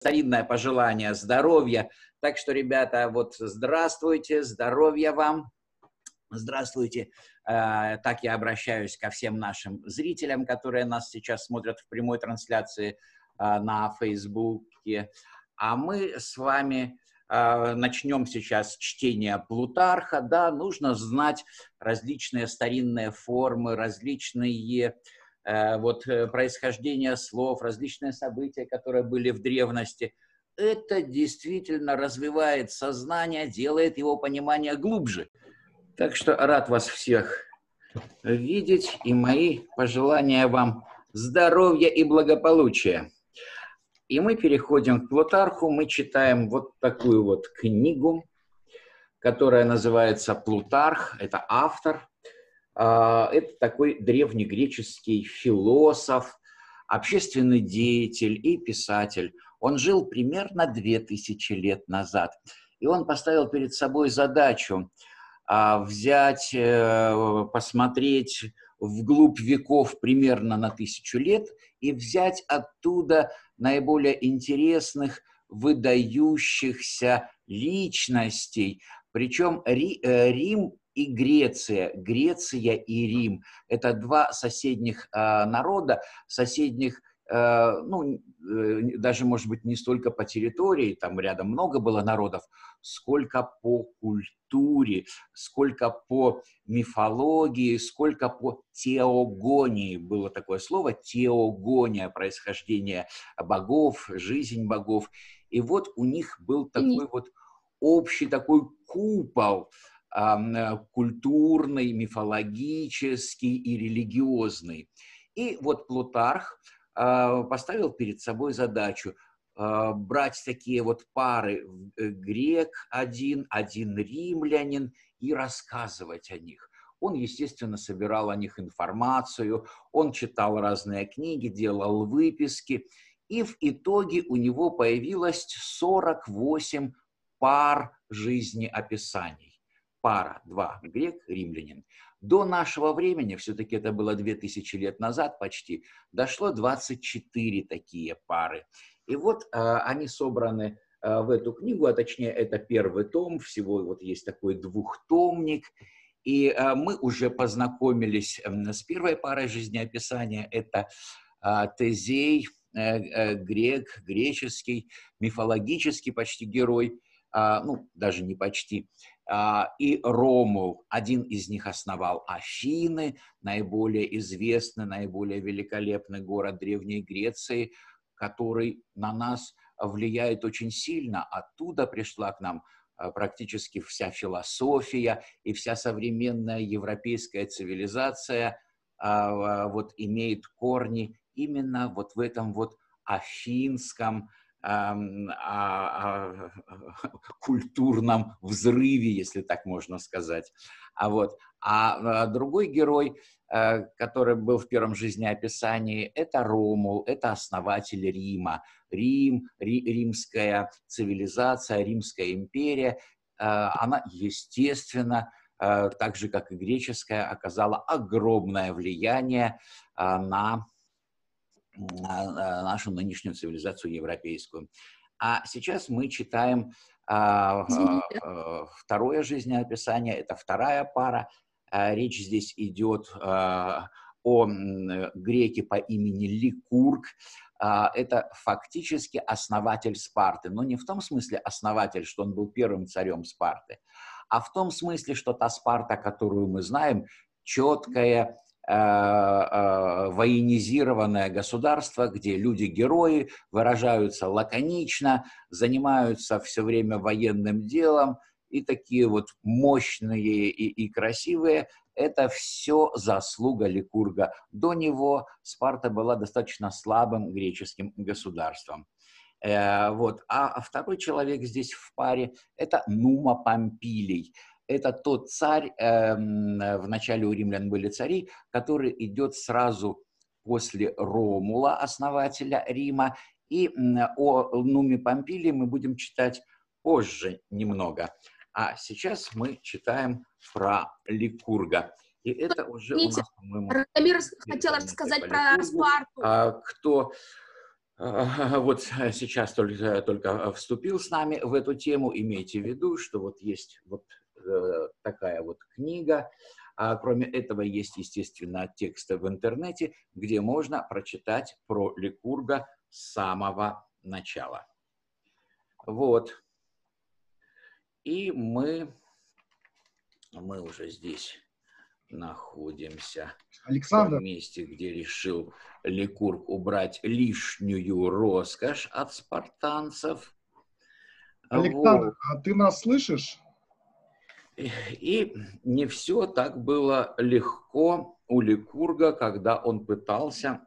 старинное пожелание здоровья. Так что, ребята, вот здравствуйте, здоровья вам. Здравствуйте. Э, так я обращаюсь ко всем нашим зрителям, которые нас сейчас смотрят в прямой трансляции э, на Фейсбуке. А мы с вами э, начнем сейчас чтение Плутарха. Да, нужно знать различные старинные формы, различные вот происхождение слов, различные события, которые были в древности. Это действительно развивает сознание, делает его понимание глубже. Так что рад вас всех видеть и мои пожелания вам здоровья и благополучия. И мы переходим к Плутарху, мы читаем вот такую вот книгу, которая называется «Плутарх», это автор, это такой древнегреческий философ, общественный деятель и писатель. Он жил примерно две тысячи лет назад, и он поставил перед собой задачу – а взять, э, посмотреть вглубь веков примерно на тысячу лет и взять оттуда наиболее интересных, выдающихся личностей. Причем э, Рим и Греция, Греция и Рим – это два соседних а, народа, соседних Э, ну, э, даже, может быть, не столько по территории, там рядом много было народов, сколько по культуре, сколько по мифологии, сколько по теогонии. Было такое слово теогония, происхождение богов, жизнь богов. И вот у них был такой вот общий такой купол, культурный, мифологический и религиозный. И вот Плутарх а, поставил перед собой задачу а, брать такие вот пары э, грек один, один римлянин и рассказывать о них. Он, естественно, собирал о них информацию, он читал разные книги, делал выписки, и в итоге у него появилось 48 пар жизнеописаний. Пара, два, грек, римлянин. До нашего времени, все-таки это было 2000 лет назад почти, дошло 24 такие пары. И вот э, они собраны э, в эту книгу, а точнее это первый том, всего вот есть такой двухтомник. И э, мы уже познакомились с первой парой жизнеописания. Это э, Тезей, э, э, грек, греческий, мифологический почти герой, ну, даже не почти, а, и Ромул. Один из них основал Афины, наиболее известный, наиболее великолепный город Древней Греции, который на нас влияет очень сильно. Оттуда пришла к нам а, практически вся философия и вся современная европейская цивилизация а, вот имеет корни именно вот в этом вот афинском, о, о, культурном взрыве, если так можно сказать. А, вот. а, а другой герой, э, который был в первом жизнеописании, это Ромул, это основатель Рима. Рим, ри, римская цивилизация, Римская империя, э, она, естественно, э, так же, как и греческая, оказала огромное влияние на нашу нынешнюю цивилизацию европейскую. А сейчас мы читаем а, а, второе жизнеописание, это вторая пара. А, речь здесь идет о греке по имени Ликург. Это фактически основатель Спарты, но не в том смысле основатель, что он был первым царем Спарты, а в том смысле, что та Спарта, которую мы знаем, четкая, Э, э, военизированное государство, где люди-герои выражаются лаконично, занимаются все время военным делом, и такие вот мощные и, и красивые, это все заслуга Ликурга. До него Спарта была достаточно слабым греческим государством. Э, вот. А второй человек здесь в паре – это Нума Помпилий это тот царь, э, в начале у римлян были цари, который идет сразу после Ромула, основателя Рима, и о Нуме Помпилии мы будем читать позже немного. А сейчас мы читаем про Ликурга. И это уже Видите, у нас, по-моему... Рамир хотел рассказать про Спарту. А, кто вот сейчас только, только вступил с нами в эту тему, имейте в виду, что вот есть вот такая вот книга, а кроме этого есть, естественно, тексты в интернете, где можно прочитать про Ликурга с самого начала. Вот. И мы, мы уже здесь находимся Александр. в месте, где решил Ликург убрать лишнюю роскошь от спартанцев. Александр, вот. а ты нас слышишь? И не все так было легко у Ликурга, когда он пытался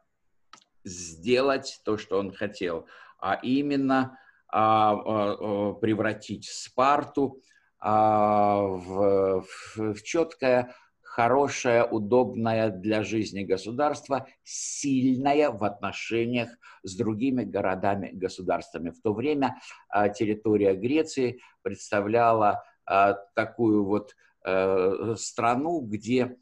сделать то, что он хотел, а именно а, а, превратить Спарту а, в, в, в четкое хорошее, удобное для жизни государство, сильное в отношениях с другими городами-государствами. В то время а, территория Греции представляла а, такую вот а, страну, где,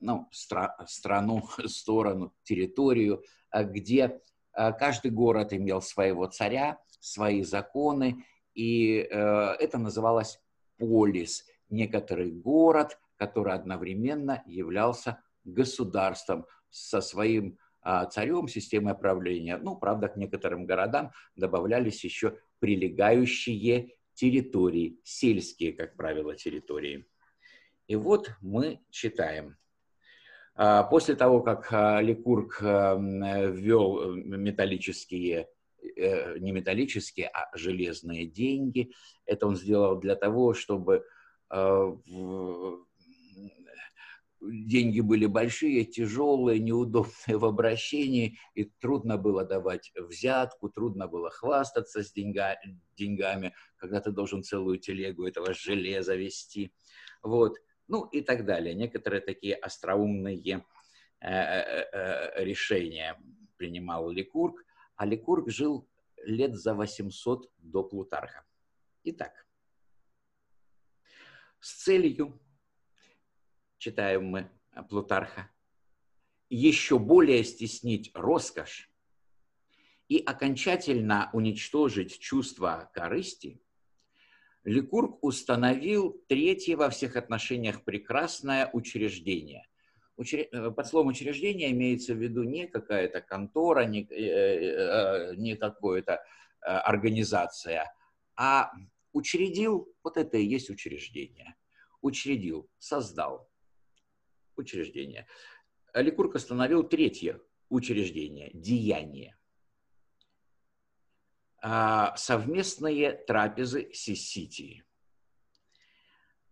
ну, стра страну, сторону, территорию, а, где а, каждый город имел своего царя, свои законы, и а, это называлось полис, некоторый город – который одновременно являлся государством со своим а, царем, системой правления. Ну, правда, к некоторым городам добавлялись еще прилегающие территории, сельские, как правило, территории. И вот мы читаем. А, после того, как а, Ликург ввел металлические, э, не металлические, а железные деньги, это он сделал для того, чтобы деньги были большие, тяжелые, неудобные в обращении, и трудно было давать взятку, трудно было хвастаться с деньга, деньгами, когда ты должен целую телегу этого железа вести. Вот. Ну и так далее. Некоторые такие остроумные э, э, э, решения принимал Ликург, а Ликург жил лет за 800 до Плутарха. Итак, с целью читаем мы Плутарха, еще более стеснить роскошь и окончательно уничтожить чувство корысти, Ликург установил третье во всех отношениях прекрасное учреждение. Э, под словом учреждение имеется в виду не какая-то контора, не, э, э, не какая-то организация, а учредил, вот это и есть учреждение. Учредил, создал учреждение. Ликург остановил третье учреждение – деяние. А, совместные трапезы Сиситии.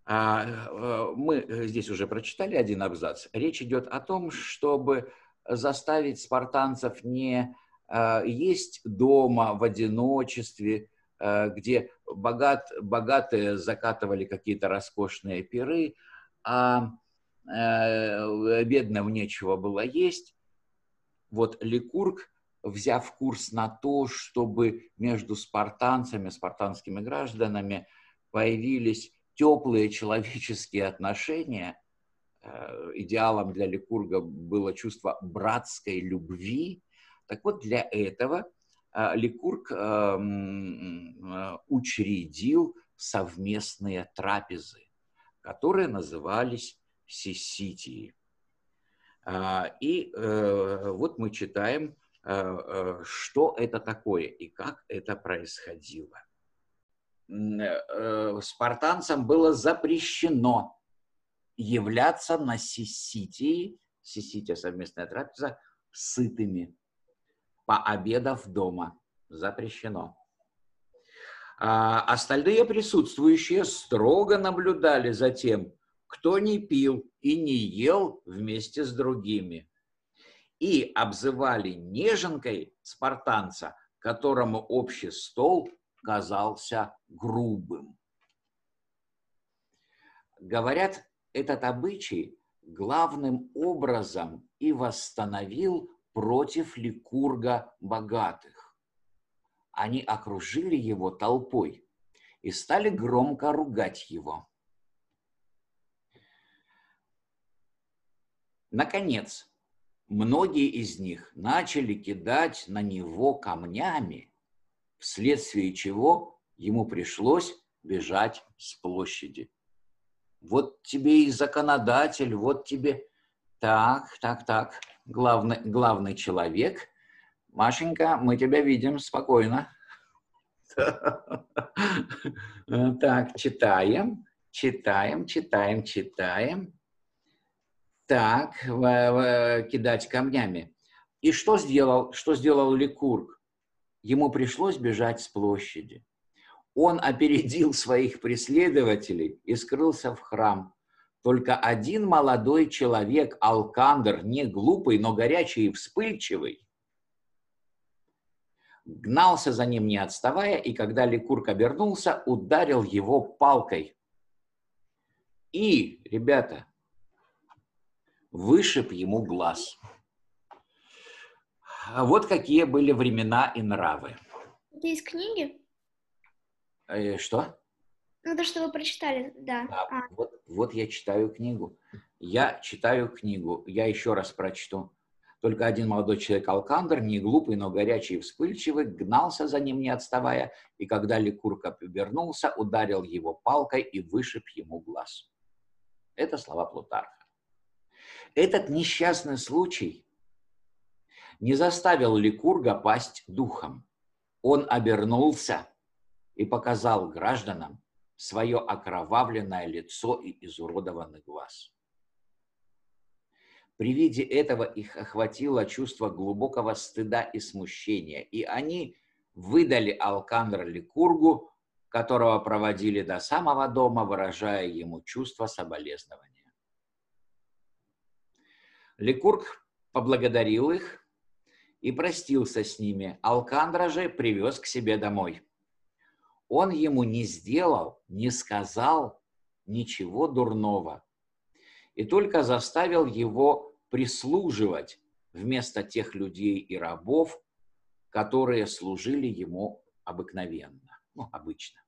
А, э, мы здесь уже прочитали один абзац. Речь идет о том, чтобы заставить спартанцев не а, есть дома в одиночестве, где богат, богатые закатывали какие-то роскошные пиры, а Э, бедным нечего было есть. Вот Ликург, взяв курс на то, чтобы между спартанцами, спартанскими гражданами появились теплые человеческие отношения, э, идеалом для Ликурга было чувство братской любви. Так вот, для этого э, Ликург учредил совместные трапезы, которые назывались Сиситии. А, и э, вот мы читаем, э, э, что это такое и как это происходило. Спартанцам было запрещено являться на Сиситии, Сисития совместная трапеза, сытыми, пообедав дома. Запрещено. А остальные присутствующие строго наблюдали за тем, кто не пил и не ел вместе с другими. И обзывали неженкой спартанца, которому общий стол казался грубым. Говорят, этот обычай главным образом и восстановил против Ликурга богатых. Они окружили его толпой и стали громко ругать его. Наконец, многие из них начали кидать на него камнями, вследствие чего ему пришлось бежать с площади. Вот тебе и законодатель, вот тебе... Так, так, так, главный, главный человек. Машенька, мы тебя видим спокойно. Так, читаем, читаем, читаем, читаем. Так, кидать камнями. И что сделал, что сделал Ликург? Ему пришлось бежать с площади. Он опередил своих преследователей и скрылся в храм. Только один молодой человек, Алкандр, не глупый, но горячий и вспыльчивый, гнался за ним не отставая, и когда Ликург обернулся, ударил его палкой. И, ребята, вышиб ему глаз. Вот какие были времена и нравы. Это из книги? Э, что? Ну, то, что вы прочитали, да. да а. вот, вот я читаю книгу. Я читаю книгу. Я еще раз прочту. Только один молодой человек Алкандр, не глупый, но горячий и вспыльчивый, гнался за ним, не отставая, и когда Ликурка повернулся, ударил его палкой и вышиб ему глаз. Это слова Плутарха. Этот несчастный случай не заставил Ликурга пасть духом. Он обернулся и показал гражданам свое окровавленное лицо и изуродованный глаз. При виде этого их охватило чувство глубокого стыда и смущения, и они выдали Алкандра Ликургу, которого проводили до самого дома, выражая ему чувство соболезнования. Ликург поблагодарил их и простился с ними. Алкандра же привез к себе домой. Он ему не сделал, не сказал ничего дурного, и только заставил его прислуживать вместо тех людей и рабов, которые служили ему обыкновенно, ну, обычно.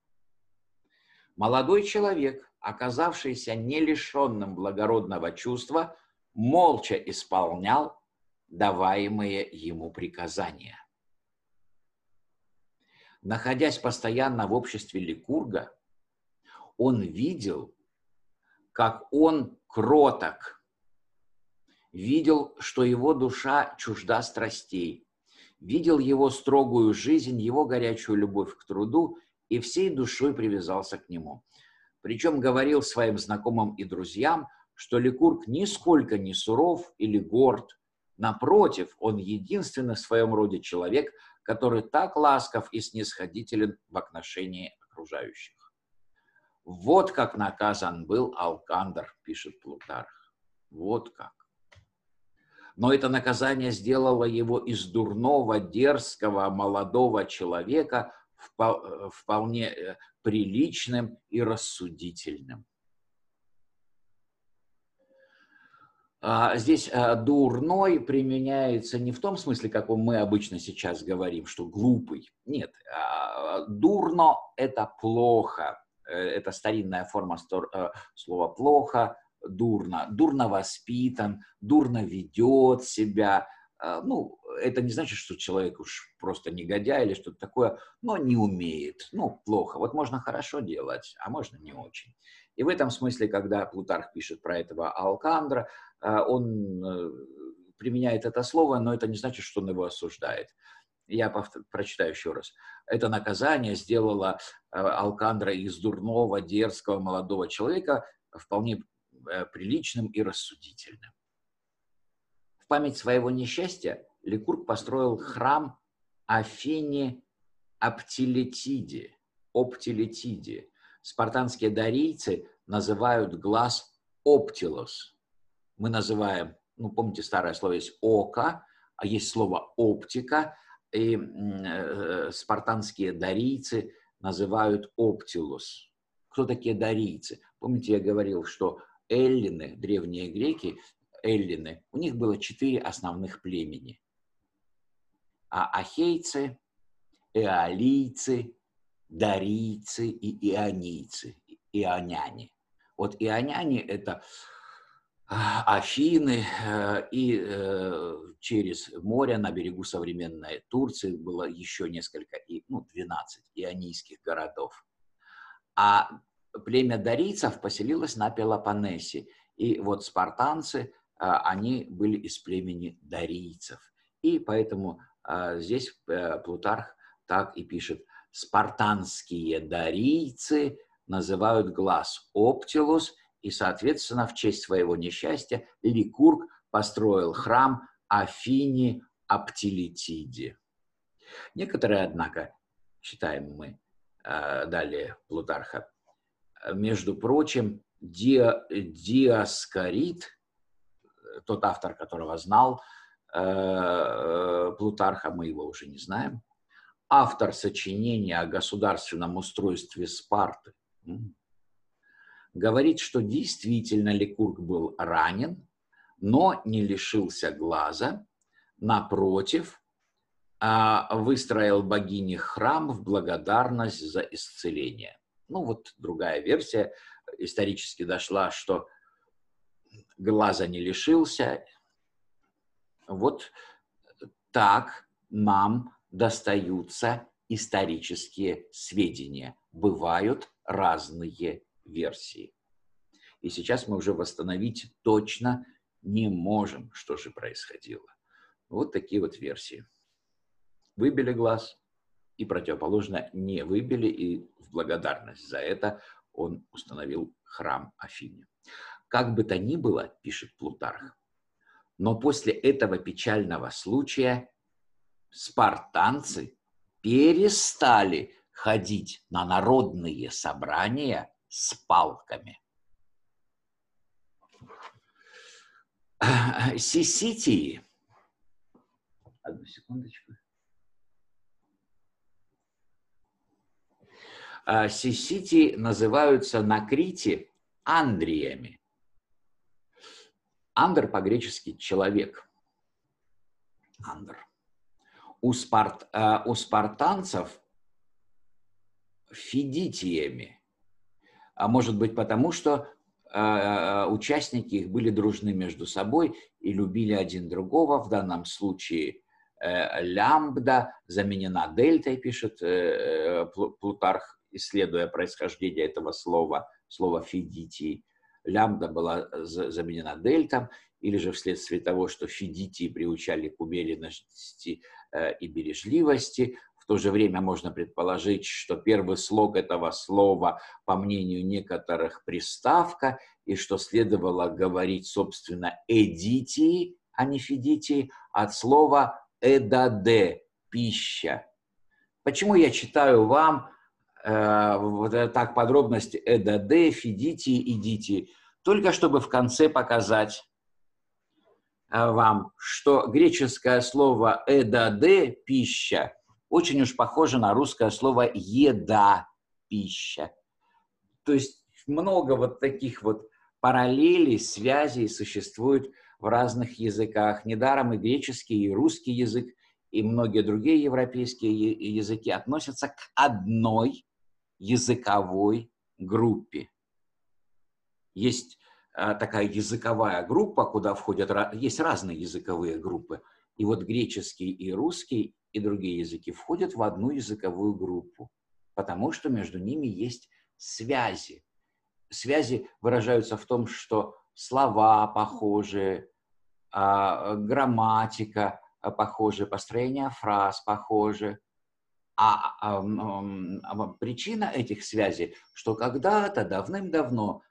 Молодой человек, оказавшийся не лишенным благородного чувства, молча исполнял даваемые ему приказания. Находясь постоянно в обществе Ликурга, он видел, как он кроток, видел, что его душа чужда страстей, видел его строгую жизнь, его горячую любовь к труду и всей душой привязался к нему. Причем говорил своим знакомым и друзьям, что Ликург нисколько не суров или горд. Напротив, он единственный в своем роде человек, который так ласков и снисходителен в отношении окружающих. Вот как наказан был Алкандр, пишет Плутарх. Вот как. Но это наказание сделало его из дурного, дерзкого, молодого человека вполне э, приличным и рассудительным. А, здесь а, дурной применяется не в том смысле, каком мы обычно сейчас говорим, что глупый. Нет, а, дурно – это плохо. Э, это старинная форма э, слова «плохо», дурно. Дурно воспитан, дурно ведет себя. Ну, это не значит, что человек уж просто негодяй или что-то такое, но не умеет. Ну, плохо. Вот можно хорошо делать, а можно не очень. И в этом смысле, когда Плутарх пишет про этого Алкандра, а, он э, применяет это слово, но это не значит, что он его осуждает. Я прочитаю еще раз. Это наказание сделало э, Алкандра из дурного, дерзкого молодого человека вполне э, приличным и рассудительным. В память своего несчастья Ликург построил храм Афине Аптилетиде, Оптилетиде. Спартанские дарийцы называют глаз Оптилос – мы называем, ну, помните, старое слово есть око, а есть слово оптика, и э, спартанские дарийцы называют оптилус. Кто такие дарийцы? Помните, я говорил, что эллины, древние греки, эллины, у них было четыре основных племени. А ахейцы, эолийцы, дарийцы и ионийцы, ионяне. Вот ионяне – это Афины э, и э, через море на берегу современной Турции было еще несколько, ну, 12 ионийских городов. А племя дарийцев поселилось на Пелопоннесе. И вот спартанцы, они были из племени дарийцев. И поэтому здесь Плутарх так и пишет. Спартанские дарийцы называют глаз Оптилус – и, соответственно, в честь своего несчастья Ликург построил храм Афини Аптилитиде. Некоторые, однако, считаем мы э, далее Плутарха, между прочим, Диа, Диаскорид, тот автор, которого знал э, Плутарха, мы его уже не знаем, автор сочинения о государственном устройстве Спарты, говорит, что действительно Ликург был ранен, но не лишился глаза, напротив, а, выстроил богине храм в благодарность за исцеление. Ну вот другая версия исторически дошла, что глаза не лишился. Вот так нам достаются исторические сведения. Бывают разные версии. И сейчас мы уже восстановить точно не можем, что же происходило. Вот такие вот версии. Выбили глаз, и противоположно не выбили, и в благодарность за это он установил храм Афине. Как бы то ни было, пишет Плутарх, но после этого печального случая спартанцы перестали ходить на народные собрания с палками. Сиситии. Одну секундочку. А, Сисити называются на Крите андриями. Андр по-гречески человек. Андр. У, спарт, а, у спартанцев фидитиями а может быть потому, что э, участники их были дружны между собой и любили один другого. В данном случае э, лямбда заменена дельтой, пишет э, Плутарх, исследуя происхождение этого слова, слова фидитии. Лямбда была заменена дельтом, или же вследствие того, что фидитии приучали к умеренности и бережливости, в то же время можно предположить, что первый слог этого слова, по мнению некоторых, приставка, и что следовало говорить, собственно, эдитии, а не фидитии, от слова эдаде – пища. Почему я читаю вам э, вот так подробности эдаде, фидитии, идите, только чтобы в конце показать э, вам, что греческое слово эдаде – пища – очень уж похоже на русское слово «еда», «пища». То есть много вот таких вот параллелей, связей существует в разных языках. Недаром и греческий, и русский язык, и многие другие европейские языки относятся к одной языковой группе. Есть а, такая языковая группа, куда входят, есть разные языковые группы. И вот греческий и русский и другие языки входят в одну языковую группу, потому что между ними есть связи. Связи выражаются в том, что слова похожи, а, грамматика похожа, построение фраз похожи. А, а, а причина этих связей, что когда-то давным-давно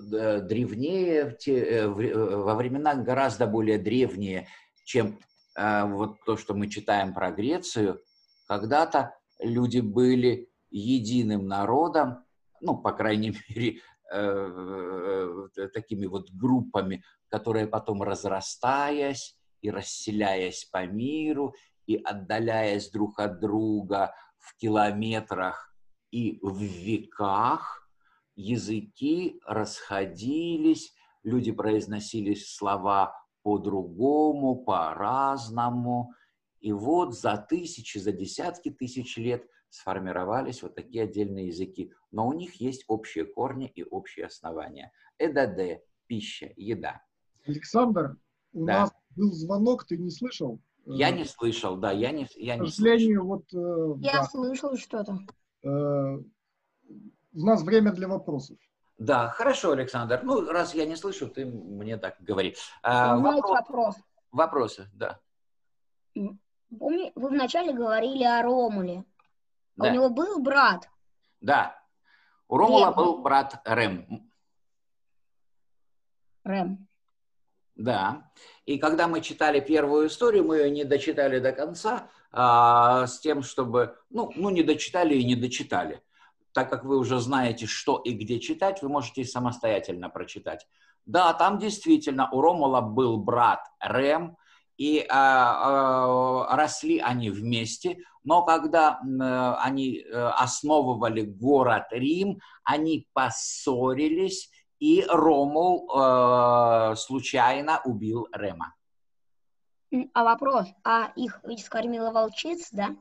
древнее, э, во времена гораздо более древние, чем Э, вот то, что мы читаем про Грецию, когда-то люди были единым народом, ну, по крайней мере, э, э, такими вот группами, которые потом разрастаясь и расселяясь по миру, и отдаляясь друг от друга в километрах и в веках, языки расходились, люди произносили слова по-другому, по-разному. И вот за тысячи, за десятки тысяч лет сформировались вот такие отдельные языки. Но у них есть общие корни и общие основания. Эдаде пища, еда. Александр, у Да. нас был звонок, ты не слышал? Я Э, не слышал, да, я не, я К не сожалению, вот э, Я да, слышал что-то. э, у нас время для вопросов. Да, хорошо, Александр. Ну, раз я не слышу, ты мне так говори. У А, меня есть вопро- вопрос. Вопросы, да. Помни, вы вначале говорили о Ромуле. Да. У него был брат. Да. У Ромула Рем. был брат Рем. Рэм. Да. И когда мы читали первую историю, мы ее не дочитали до конца, а, с тем, чтобы... Ну, ну, не дочитали и не дочитали. Так как вы уже знаете, что и где читать, вы можете самостоятельно прочитать. Да, там действительно у Ромула был брат Рем, и а, а, росли они вместе, но когда э, они э, основывали город Рим, они поссорились, и Ромул э, случайно убил Рема. А вопрос, а их ведь скормила волчица, да?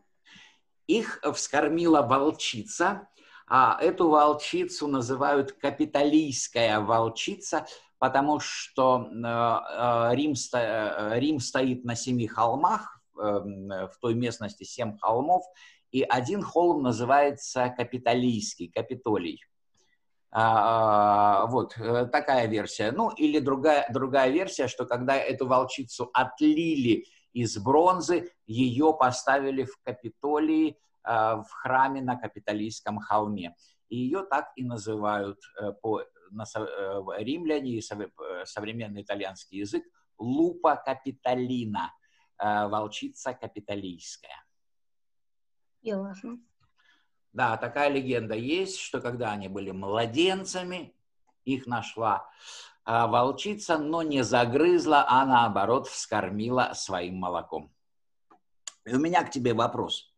Их вскормила волчица, а эту волчицу называют капиталийская волчица, потому что э, э, Рим, э, Рим стоит на семи холмах, в той местности семь холмов, и один холм называется Капитолийский, Капитолий. А, Вот э, такая версия. Ну или другая, другая версия, что когда эту волчицу отлили из бронзы, ее поставили в Капитолии, а, в храме на Капитолийском холме. И ее так и называют э, по, на, э, римляне и э, современный итальянский язык лупа капитолина, э, волчица капитолийская. Ясно. Да, такая легенда есть, что когда они были младенцами, их нашла волчица, но не загрызла, а наоборот вскормила своим молоком. И у меня к тебе вопрос,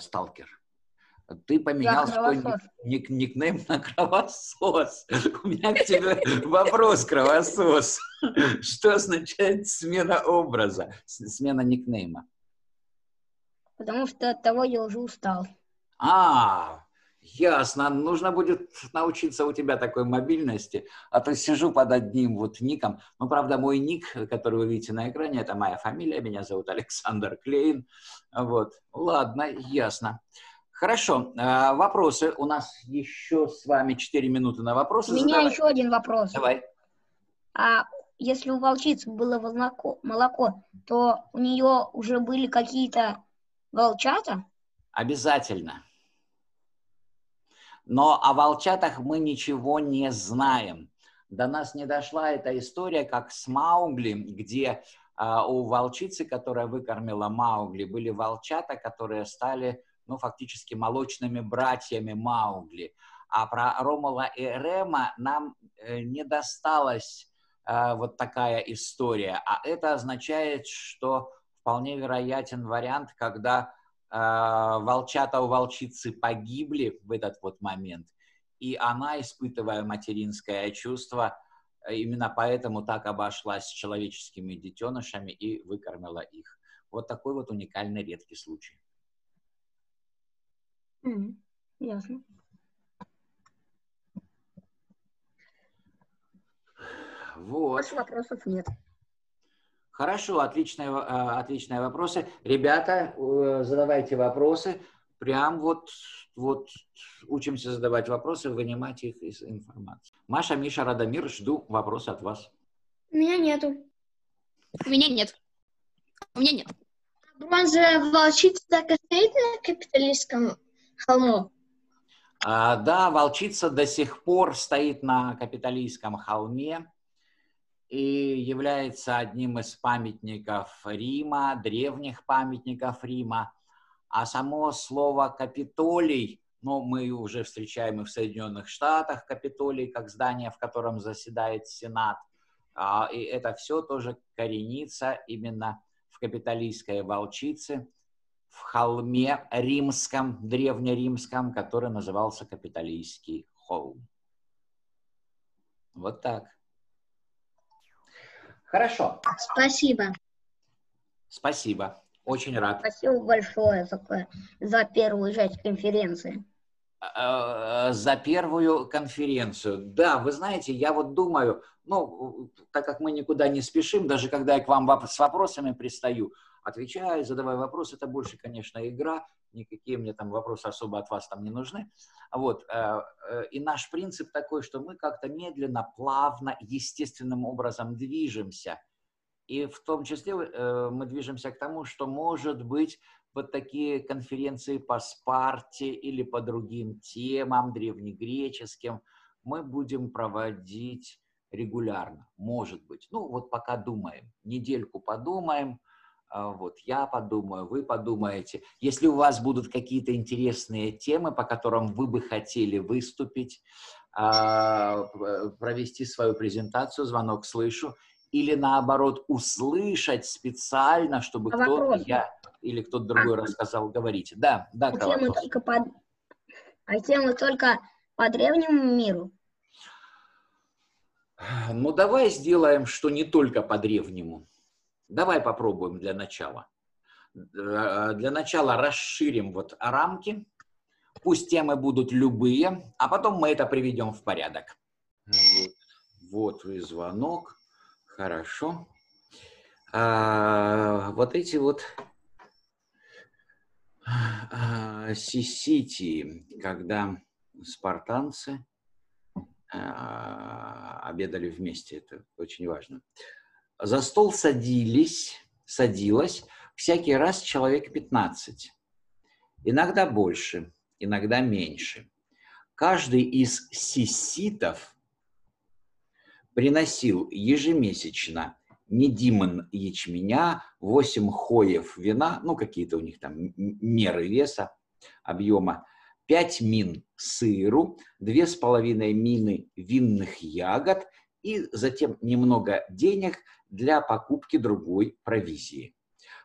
сталкер. Ты поменял свой ник- ник- никнейм на кровосос. У меня к тебе вопрос, кровосос. Что означает смена образа, смена никнейма? Потому что от того я уже устал. А, ясно. Нужно будет научиться у тебя такой мобильности. А то сижу под одним вот ником. Ну, правда, мой ник, который вы видите на экране, это моя фамилия. Меня зовут Александр Клейн. Вот. Ладно, ясно. Хорошо. А, Вопросы. У нас еще с вами 4 минуты на вопросы. У меня задавать. еще один вопрос. Давай. А если у волчицы было молоко, молоко, то у нее уже были какие-то волчата? Обязательно. Но о волчатах мы ничего не знаем. До нас не дошла эта история, как с Маугли, где а, у волчицы, которая выкормила Маугли, были волчата, которые стали, ну, фактически молочными братьями Маугли. А про Ромула и Рема нам э, не досталась э, вот такая история. А это означает, что вполне вероятен вариант, когда э, волчата у волчицы погибли в этот вот момент, и она, испытывая материнское чувство, именно поэтому так обошлась с человеческими детенышами и выкормила их. Вот такой вот уникальный редкий случай. М, Ясно. Вот. Больше вопросов нет. Хорошо, отличные, э, отличные вопросы. Ребята, э, задавайте вопросы. Прям вот, вот учимся задавать вопросы, вынимать их из информации. Маша, Миша, Радомир, жду вопрос от вас. У меня нету. У меня нет. У меня нет. Бронзовая волчица так и стоит на капиталистском холму. А, да, волчица до сих пор стоит на Капитолийском холме и является одним из памятников Рима, древних памятников Рима. А само слово «Капитолий», ну, мы уже встречаем и в Соединенных Штатах Капитолий, как здание, в котором заседает Сенат. А, и это все тоже коренится именно в капитолийской волчице, в холме римском, древнеримском, который назывался Капитолийский холм. Вот так. Хорошо, Спасибо. спасибо. Очень рад. Спасибо большое за, за первую часть конференции. Э, за первую конференцию. Да, вы знаете, я вот думаю, ну, так как мы никуда не спешим, даже когда я к вам с вопросами пристаю, отвечаю, задавая вопросы, это больше, конечно, игра, никакие мне там вопросы особо от вас там не нужны. Вот. Э, э, и наш принцип такой, что мы как-то медленно, плавно, естественным образом движемся. И в том числе мы движемся к тому, что, может быть, вот такие конференции по Спарте или по другим темам древнегреческим мы будем проводить регулярно, может быть. Ну, вот пока думаем, недельку подумаем, вот я подумаю, вы подумаете. Если у вас будут какие-то интересные темы, по которым вы бы хотели выступить, а, провести свою презентацию, звонок слышу, или наоборот услышать специально, чтобы а кто вопрос? я или кто-то другой а, рассказал, говорите. Да, да, а темы только по, а темы только по древнему миру? Ну, давай сделаем, что не только по древнему. Давай попробуем для начала. Э, для начала расширим вот рамки. Пусть темы будут любые, а потом мы это приведем в порядок. Вот, вот и звонок. Хорошо. А, вот эти вот а, Сисити, когда спартанцы а, обедали вместе, это очень важно. За стол садились, садилось всякий раз человек 15. Иногда больше, иногда меньше. Каждый из сиситов приносил ежемесячно не димон ячменя, 8 хоев вина, ну какие-то у них там меры веса, объема, 5 мин сыру, 2,5 мины винных ягод и затем немного денег для покупки другой провизии.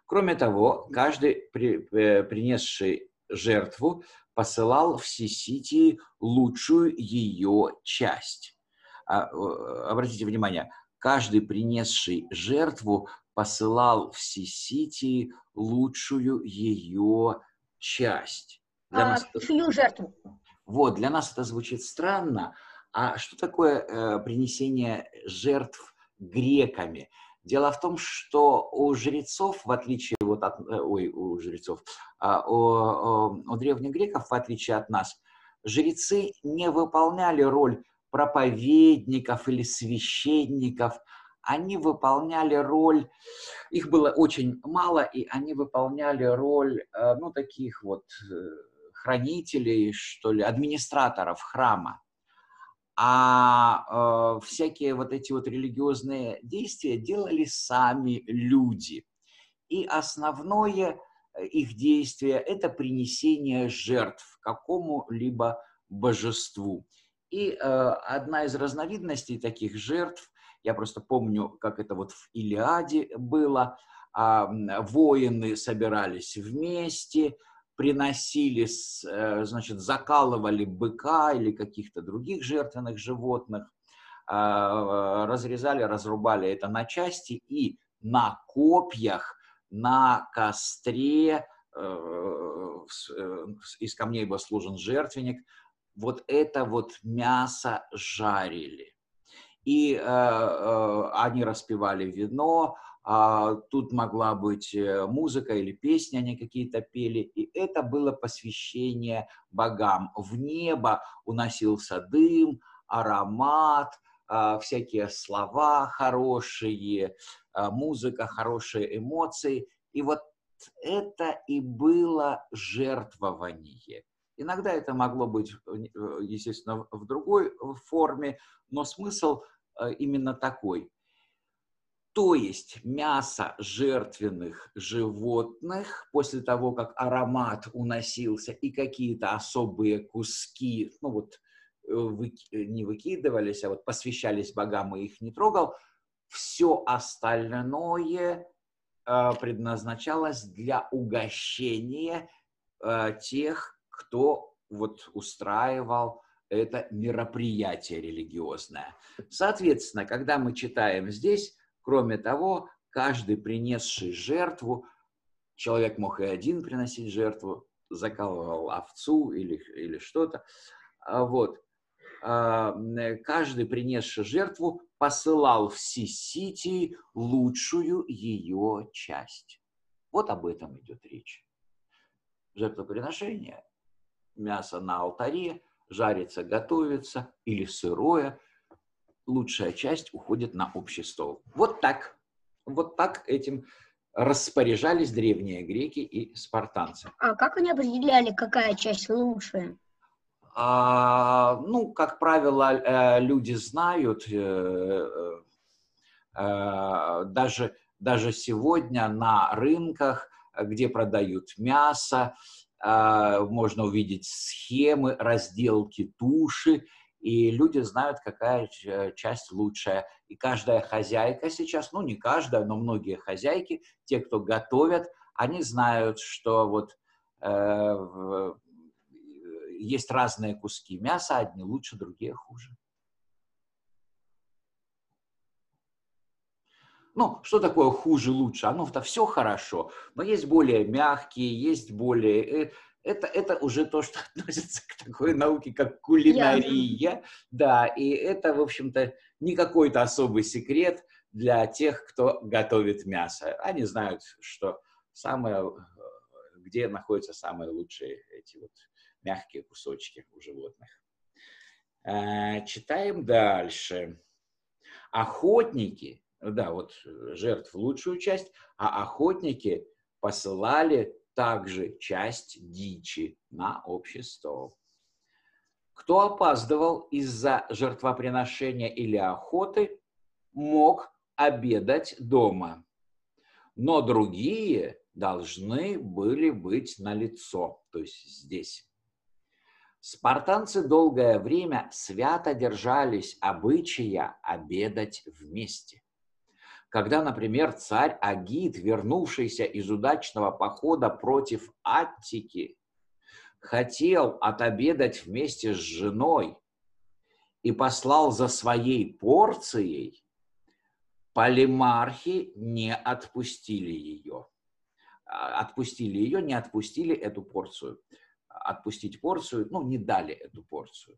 Кроме того, каждый при, э, принесший жертву посылал в Сисити лучшую ее часть. А, обратите внимание, каждый принесший жертву посылал в Сисити лучшую ее часть. Для а, нас чью жертву? Вот, для нас это звучит странно. А что такое э, принесение жертв греками? Дело в том, что у жрецов, в отличие вот от, э, ой, у жрецов, а, у, у древних греков, в отличие от нас, жрецы не выполняли роль проповедников или священников, они выполняли роль, их было очень мало, и они выполняли роль, э, ну, таких вот э, хранителей, что ли, администраторов храма. А э, всякие вот эти вот религиозные действия делали сами люди. И основное э, их действие – это принесение жертв какому-либо божеству. И э, одна из разновидностей таких жертв, я просто помню, как это вот в Илиаде было, э, воины собирались вместе, приносили, э, значит, закалывали быка или каких-то других жертвенных животных, э, разрезали, разрубали это на части и на копьях, на костре, э, из камней был служен жертвенник, вот это вот мясо жарили. И э, э, они распивали вино, а тут могла быть э, музыка или песня, они какие-то пели, и это было посвящение богам. В небо уносился дым, аромат, э, всякие слова хорошие, э, музыка, хорошие эмоции. И вот это и было жертвование. Иногда это могло быть, э, э, естественно, в другой э, форме, но смысл именно такой. То есть мясо жертвенных животных, после того, как аромат уносился и какие-то особые куски, ну вот, вы, не выкидывались, а вот посвящались богам и их не трогал, все остальное предназначалось для угощения тех, кто вот устраивал это мероприятие религиозное. Соответственно, когда мы читаем здесь, кроме того, каждый принесший жертву, человек мог и один приносить жертву, закалывал овцу или, или что-то. А, вот. А, каждый, принесший жертву, посылал в Сисити лучшую ее часть. Вот об этом идет речь. Жертвоприношение, мясо на алтаре, жарится, готовится или сырое, лучшая часть уходит на общий стол. Вот так. Вот так этим распоряжались древние греки и спартанцы. А как они определяли, какая часть лучшая? А, ну, как правило, э, люди знают, э, э, даже, даже сегодня на рынках, где продают мясо, можно увидеть схемы разделки туши, и люди знают, какая часть лучшая. И каждая хозяйка сейчас, ну не каждая, но многие хозяйки, те, кто готовят, они знают, что вот э, есть разные куски мяса, одни лучше, другие хуже. Ну, что такое хуже, лучше? Оно-то все хорошо, но есть более мягкие, есть более... Э, это, это уже то, что относится к такой науке, как кулинария. Я... Да, и это, в общем-то, не какой-то особый секрет для тех, кто готовит мясо. Они знают, что самое, э, где находятся самые лучшие эти вот мягкие кусочки у животных. Э, читаем дальше. Охотники, да, вот жертв лучшую часть, а охотники посылали также часть дичи на общий стол. Кто опаздывал из-за жертвоприношения или охоты, мог обедать дома, но другие должны были быть на лицо, то есть здесь. Спартанцы долгое время свято держались обычая обедать вместе. Когда, например, царь Агит, вернувшийся из удачного похода против Аттики, хотел отобедать вместе с женой и послал за своей порцией, полимархи не отпустили ее. А, отпустили ее, не отпустили эту порцию. Отпустить порцию, ну, не дали эту порцию.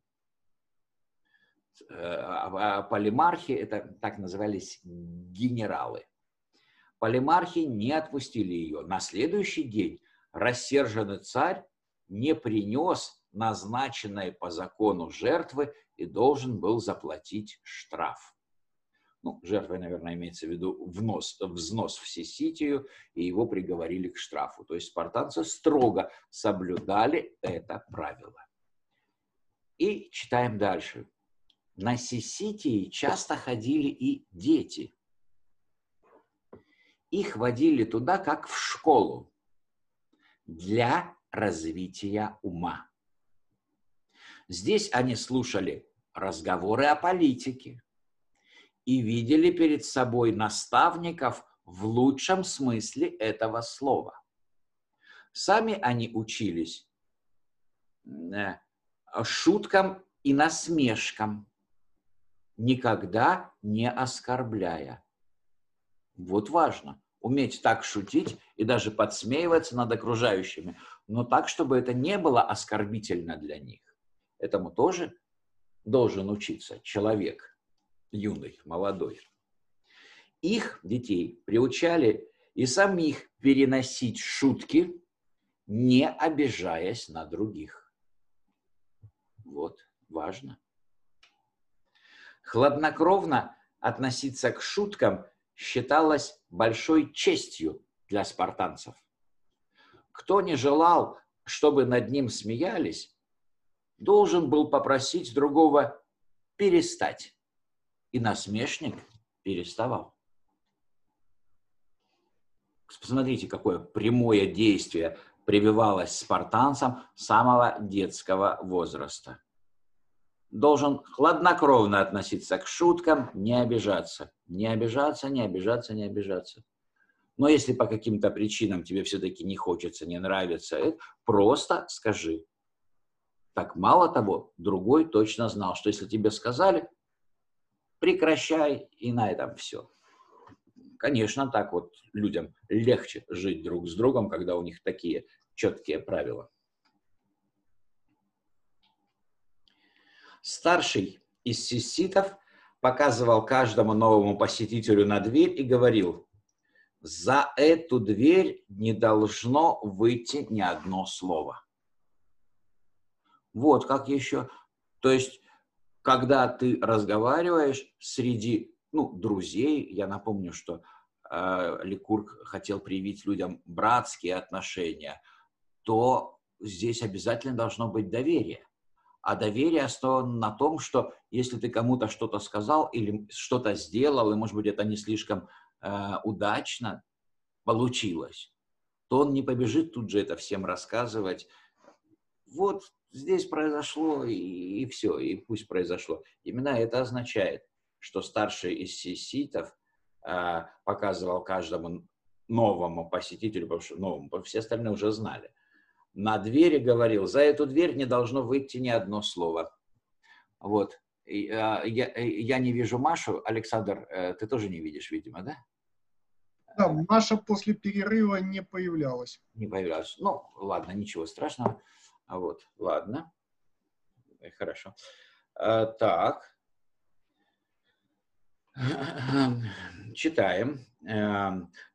Э, а, а полимархи, это так назывались генералы. Полимархи не отпустили ее. На следующий день рассерженный царь не принес назначенной по закону жертвы и должен был заплатить штраф. Ну, жертвой, наверное, имеется в виду внос, взнос в Сеситию, и его приговорили к штрафу. То есть спартанцы строго соблюдали это правило. И читаем дальше. На Сиситии часто ходили и дети. Их водили туда, как в школу, для развития ума. Здесь они слушали разговоры о политике и видели перед собой наставников в лучшем смысле этого слова. Сами они учились э, шуткам и насмешкам, никогда не оскорбляя. Вот важно. Уметь так шутить и даже подсмеиваться над окружающими, но так, чтобы это не было оскорбительно для них. Этому тоже должен учиться человек юный, молодой. Их, детей, приучали и самих переносить шутки, не обижаясь на других. Вот, важно. Хладнокровно относиться к шуткам считалось большой честью для спартанцев. Кто не желал, чтобы над ним смеялись, должен был попросить другого перестать. И насмешник переставал. Посмотрите, какое прямое действие прививалось спартанцам самого детского возраста должен хладнокровно относиться к шуткам, не обижаться. Не обижаться, не обижаться, не обижаться. Но если по каким-то причинам тебе все-таки не хочется, не нравится, это просто скажи. Так мало того, другой точно знал, что если тебе сказали, прекращай, и на этом все. Конечно, так вот людям легче жить друг с другом, когда у них такие четкие правила. Старший из сиситов показывал каждому новому посетителю на дверь и говорил, за эту дверь не должно выйти ни одно слово. Вот как еще. То есть, когда ты разговариваешь среди ну, друзей, я напомню, что э, Ликург хотел привить людям братские отношения, то здесь обязательно должно быть доверие. А доверие основано на том, что если ты кому-то что-то сказал или что-то сделал, и, может быть, это не слишком э, удачно получилось, то он не побежит тут же это всем рассказывать. Вот здесь произошло, и, и все, и пусть произошло. Именно это означает, что старший из сиситов э, показывал каждому новому посетителю, потому что новому, все остальные уже знали – на двери говорил, за эту дверь не должно выйти ни одно слово. Вот. А, я, я не вижу Машу. Александр, э, ты тоже не видишь, видимо, да? Да, Маша после перерыва не появлялась. Не появлялась. Ну, ладно, ничего страшного. Вот, ладно. Э, хорошо. А, так. Читаем.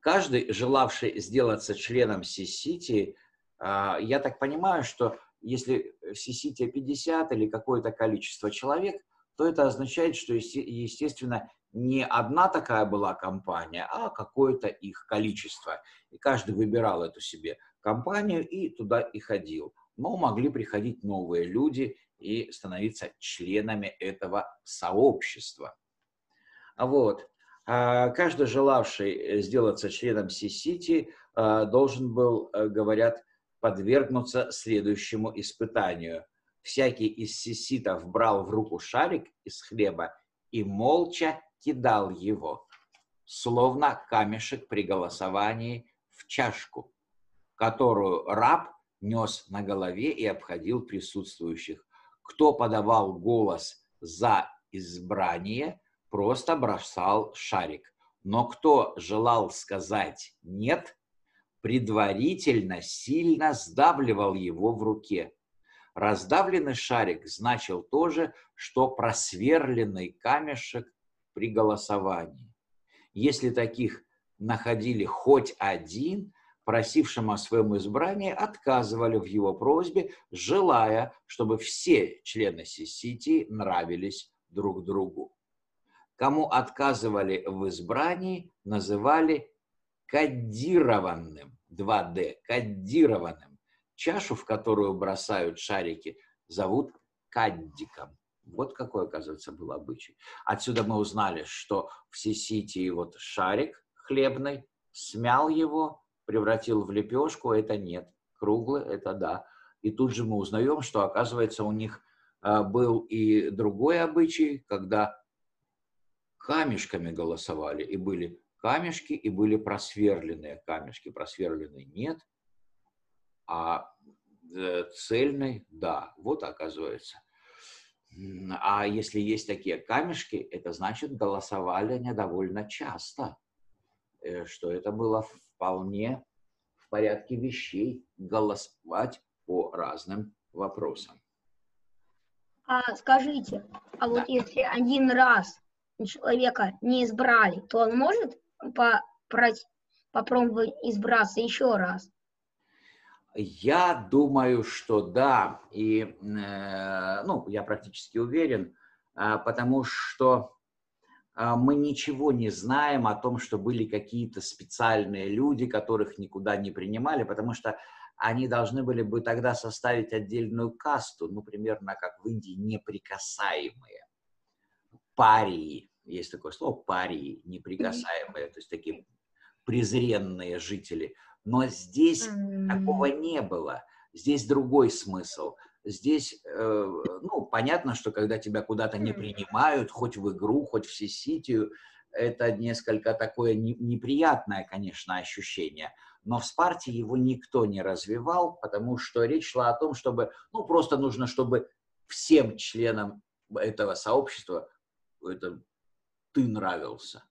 Каждый, желавший сделаться членом Си-Сити, а, я так понимаю, что если в CCT 50 или какое-то количество человек, то это означает, что, естественно, не одна такая была компания, а какое-то их количество. И каждый выбирал эту себе компанию и туда и ходил. Но могли приходить новые люди и становиться членами этого сообщества. Вот. А каждый желавший сделаться членом а, должен был, э, говорят, подвергнуться следующему испытанию. Всякий из сиситов брал в руку шарик из хлеба и молча кидал его, словно камешек при голосовании в чашку, которую раб нес на голове и обходил присутствующих. Кто подавал голос за избрание, просто бросал шарик. Но кто желал сказать «нет», предварительно сильно сдавливал его в руке. Раздавленный шарик значил то же, что просверленный камешек при голосовании. Если таких находили хоть один, просившим о своем избрании отказывали в его просьбе, желая, чтобы все члены Сисити нравились друг другу. Кому отказывали в избрании, называли кодированным, 2D, кодированным. Чашу, в которую бросают шарики, зовут каддиком. Вот какой, оказывается, был обычай. Отсюда мы узнали, что в Сисити вот шарик хлебный, смял его, превратил в лепешку, это нет. Круглый, это да. И тут же мы узнаем, что, оказывается, у них а, был и другой обычай, когда камешками голосовали и были камешки и были просверленные камешки. Просверленные нет, а э, цельный – да. Вот оказывается. А если есть такие камешки, это значит голосовали они довольно часто, э, что это было вполне в порядке вещей голосовать по разным вопросам. А скажите, а да. вот если один раз человека не избрали, то он может попробовать избраться еще раз? Я думаю, что да, и э, ну, я практически уверен, э, потому что э, мы ничего не знаем о том, что были какие-то специальные люди, которых никуда не принимали, потому что они должны были бы тогда составить отдельную касту, ну, примерно как в Индии, неприкасаемые, парии есть такое слово, парии, неприкасаемые, то есть такие презренные жители. Но здесь mm-hmm. такого не было. Здесь другой смысл. Здесь, э, ну, понятно, что когда тебя куда-то не принимают, хоть в игру, хоть в сиситию, это несколько такое неприятное, конечно, ощущение. Но в Спарте его никто не развивал, потому что речь шла о том, чтобы, ну, просто нужно, чтобы всем членам этого сообщества, это ты нравился.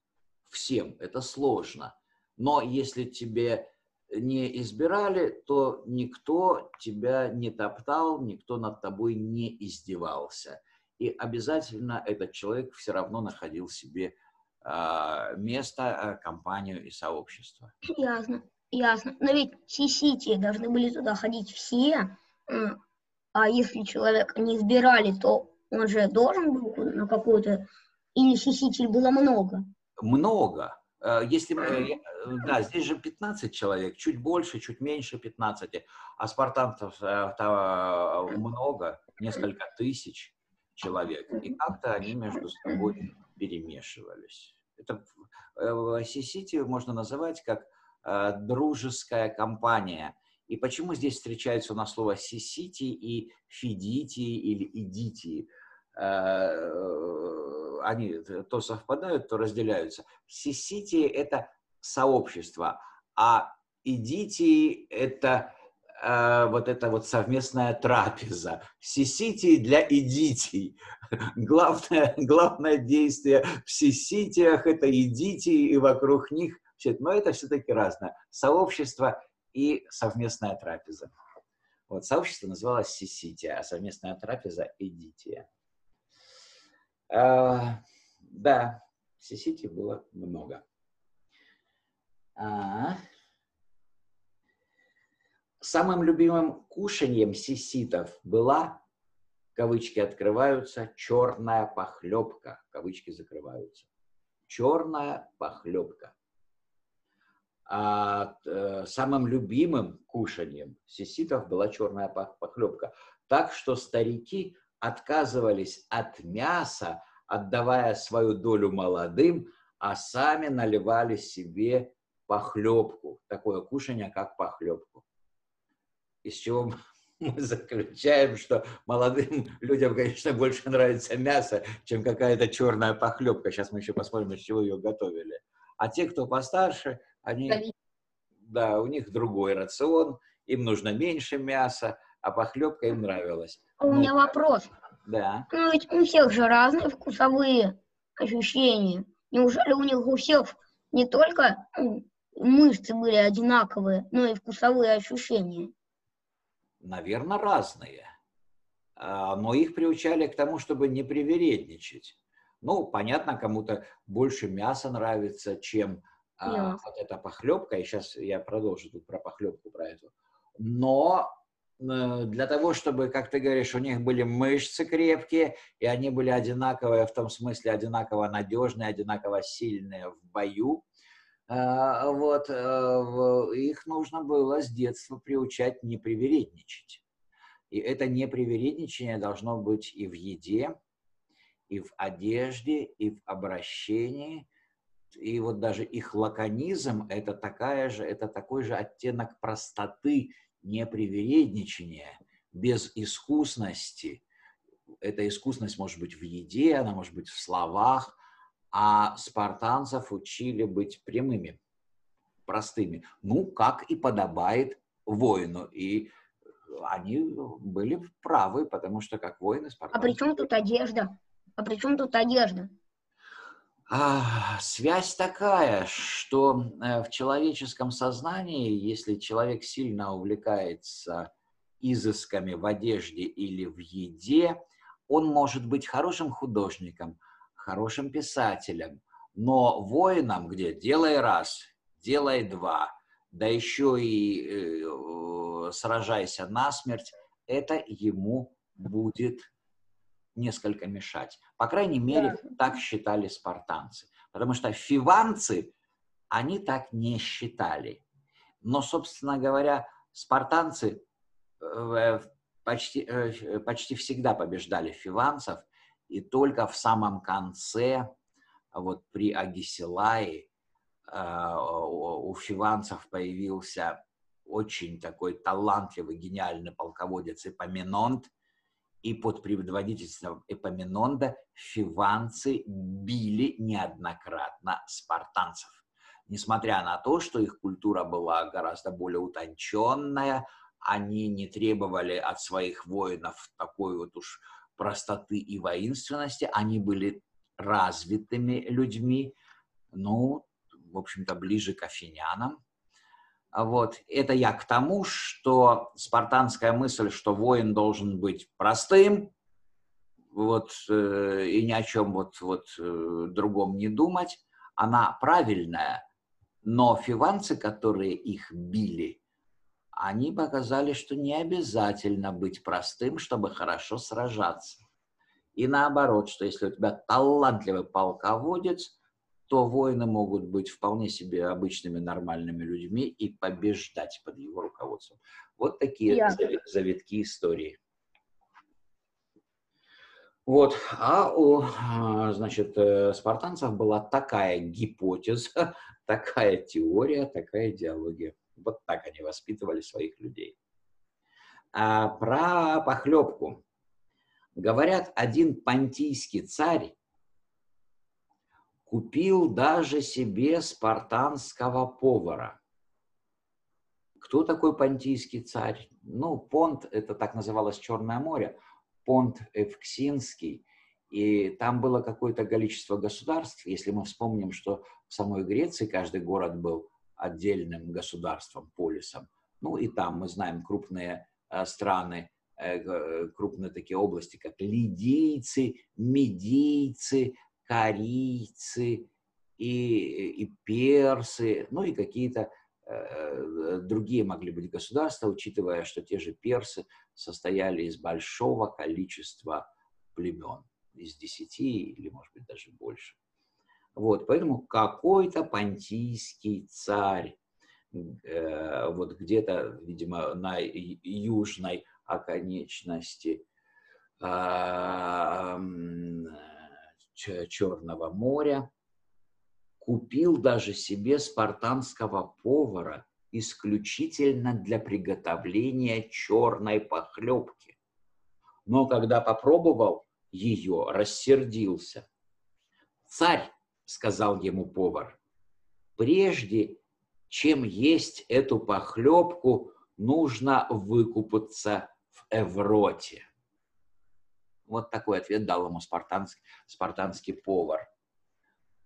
Всем это сложно. Но если тебе не избирали, то никто тебя не топтал, никто над тобой не издевался. и обязательно этот человек все равно находил себе а, место, а, компанию и сообщество. Ясно, ясно. Но ведь Си-Сити должны были туда ходить все, а если человека не избирали, то он же должен был на какую-то... Или Си-Сити было много? Много. Э, Если, мы, э, да, здесь же 15 человек, чуть больше, чуть меньше 15, а спартанцев э, там, много, несколько тысяч человек, и как-то они между собой перемешивались. Это Си-Сити можно называть как дружеская компания. И почему здесь встречается у нас слово Си-Сити и Фидити или Идити? Э, Они то совпадают, то разделяются. Си-Сити – это сообщество, а Идити – это э, вот эта вот совместная трапеза. Сисити для идитий. Главное, главное действие в сиситиях – это идите и вокруг них. Но это все-таки разное. Сообщество и совместная трапеза. Вот сообщество называлось сисития, а совместная трапеза – идития. А, да, сисити было много. А, Самым любимым кушаньем сиситов была, кавычки открываются, черная похлебка, кавычки закрываются. Черная похлебка. А э, самым любимым кушаньем сиситов была черная пох- похлебка. Так что старики отказывались от мяса, отдавая свою долю молодым, а сами наливали себе похлебку, такое кушание, как похлебку из чего мы заключаем, что молодым людям, конечно, больше нравится мясо, чем какая-то черная похлебка. Сейчас мы еще посмотрим, из чего ее готовили. А те, кто постарше, они, да, у них другой рацион, им нужно меньше мяса, а похлебка им нравилась. У меня вопрос. Да. Ну ведь у всех же разные вкусовые ощущения. Неужели у них у всех не только мышцы были одинаковые, но и вкусовые ощущения? наверное, разные. А, Но их приучали к тому, чтобы не привередничать. Ну, понятно, кому-то больше мяса нравится, чем а, вот эта похлебка. И сейчас я продолжу тут про похлебку, про эту. Но для того, чтобы, как ты говоришь, у них были мышцы крепкие, и они были одинаковые, в том смысле одинаково надежные, одинаково сильные в бою, а, вот, э, их нужно было с детства приучать не привередничать. И это непривередничание должно быть и в еде, и в одежде, и в обращении. И вот даже их лаконизм – это, такая же, это такой же оттенок простоты, непривередничания, без искусности. Эта искусность может быть в еде, она может быть в словах, а спартанцев учили быть прямыми, простыми. Ну, как и подобает воину. И они были правы, потому что как воины А спартанцы... при чем тут одежда? А при чем тут одежда? А, связь такая, что э, в человеческом сознании, если человек сильно увлекается изысками в одежде или в еде, он может быть хорошим художником, хорошим писателем, но воином, где делай раз, делай два, да еще и э, сражайся насмерть, это ему будет несколько мешать. По крайней мере, так считали спартанцы. Потому что фиванцы, они так не считали. Но, собственно говоря, спартанцы э, почти, э, почти всегда побеждали фиванцев, и только в самом конце, вот при Агисилае, э, у фиванцев появился очень такой талантливый, гениальный полководец Эпоминонт, и под предводительством Эпоминонда фиванцы били неоднократно спартанцев. Несмотря на то, что их культура была гораздо более утонченная, они не требовали от своих воинов такой вот уж простоты и воинственности, они были развитыми людьми, ну, в общем-то, ближе к афинянам. А Вот. Это я к тому, что спартанская мысль, что воин должен быть простым, вот э, и ни о чем вот, вот э, другом не думать, она правильная, но фиванцы, которые их били, они показали, что не обязательно быть простым, чтобы хорошо сражаться. И наоборот, что если у тебя талантливый полководец, то воины могут быть вполне себе обычными нормальными людьми и побеждать под его руководством. Вот такие Я. завитки истории. Вот, а у, а, значит, э, спартанцев была такая гипотеза, такая теория, такая идеология. Вот так они воспитывали своих людей. А про похлебку. Говорят, один понтийский царь купил даже себе спартанского повара. Кто такой понтийский царь? Ну, Понт, это так называлось Черное море, Понт Эвксинский, и там было какое-то количество государств. Если мы вспомним, что в самой Греции каждый город был отдельным государством, полисом. Ну и там мы знаем крупные э, страны, э, э, крупные такие области, как лидийцы, медийцы, корейцы и, и персы, ну и какие-то Э, другие могли быть государства, учитывая, что те же персы состояли из большого количества племен, из десяти или, может быть, даже больше. Вот, поэтому какой-то понтийский царь, э, вот где-то, видимо, на южной оконечности э, Черного моря, купил даже себе спартанского повара исключительно для приготовления черной похлебки. Но когда попробовал ее, рассердился. «Царь», — сказал ему повар, — «прежде чем есть эту похлебку, нужно выкупаться в Эвроте». Вот такой ответ дал ему спартанский, спартанский повар.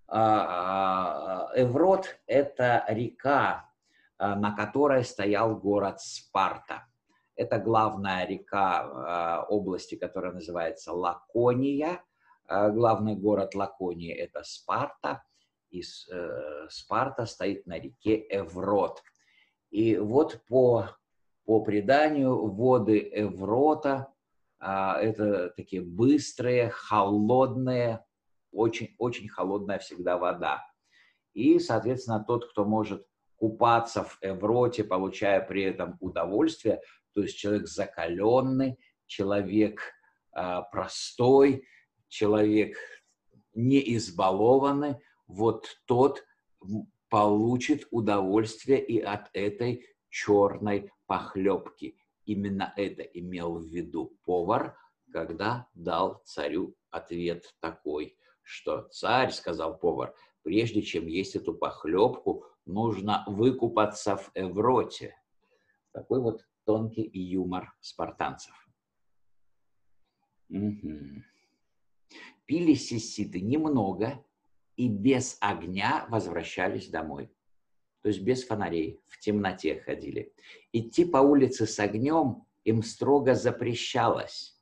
А, а, Эврот – это река, а, на которой стоял город Спарта. Это главная река области, которая называется Лакония. Главный город Лаконии – это Спарта. И э, Спарта стоит на реке Эврот. И вот по, по преданию воды Эврота – это такие быстрые, холодные, очень-очень холодная всегда вода. И, соответственно, тот, кто может купаться в Эвроте, получая при этом удовольствие, то есть человек закаленный, человек э, простой, человек не избалованный, вот тот получит удовольствие и от этой черной похлебки. Именно это имел в виду повар, когда дал царю ответ такой – что царь, сказал повар, прежде чем есть эту похлебку, нужно выкупаться в Эвроте. Такой вот тонкий юмор спартанцев. Угу. Пили сиситы немного и без огня возвращались домой. То есть без фонарей, в темноте ходили. Идти по улице с огнем им строго запрещалось,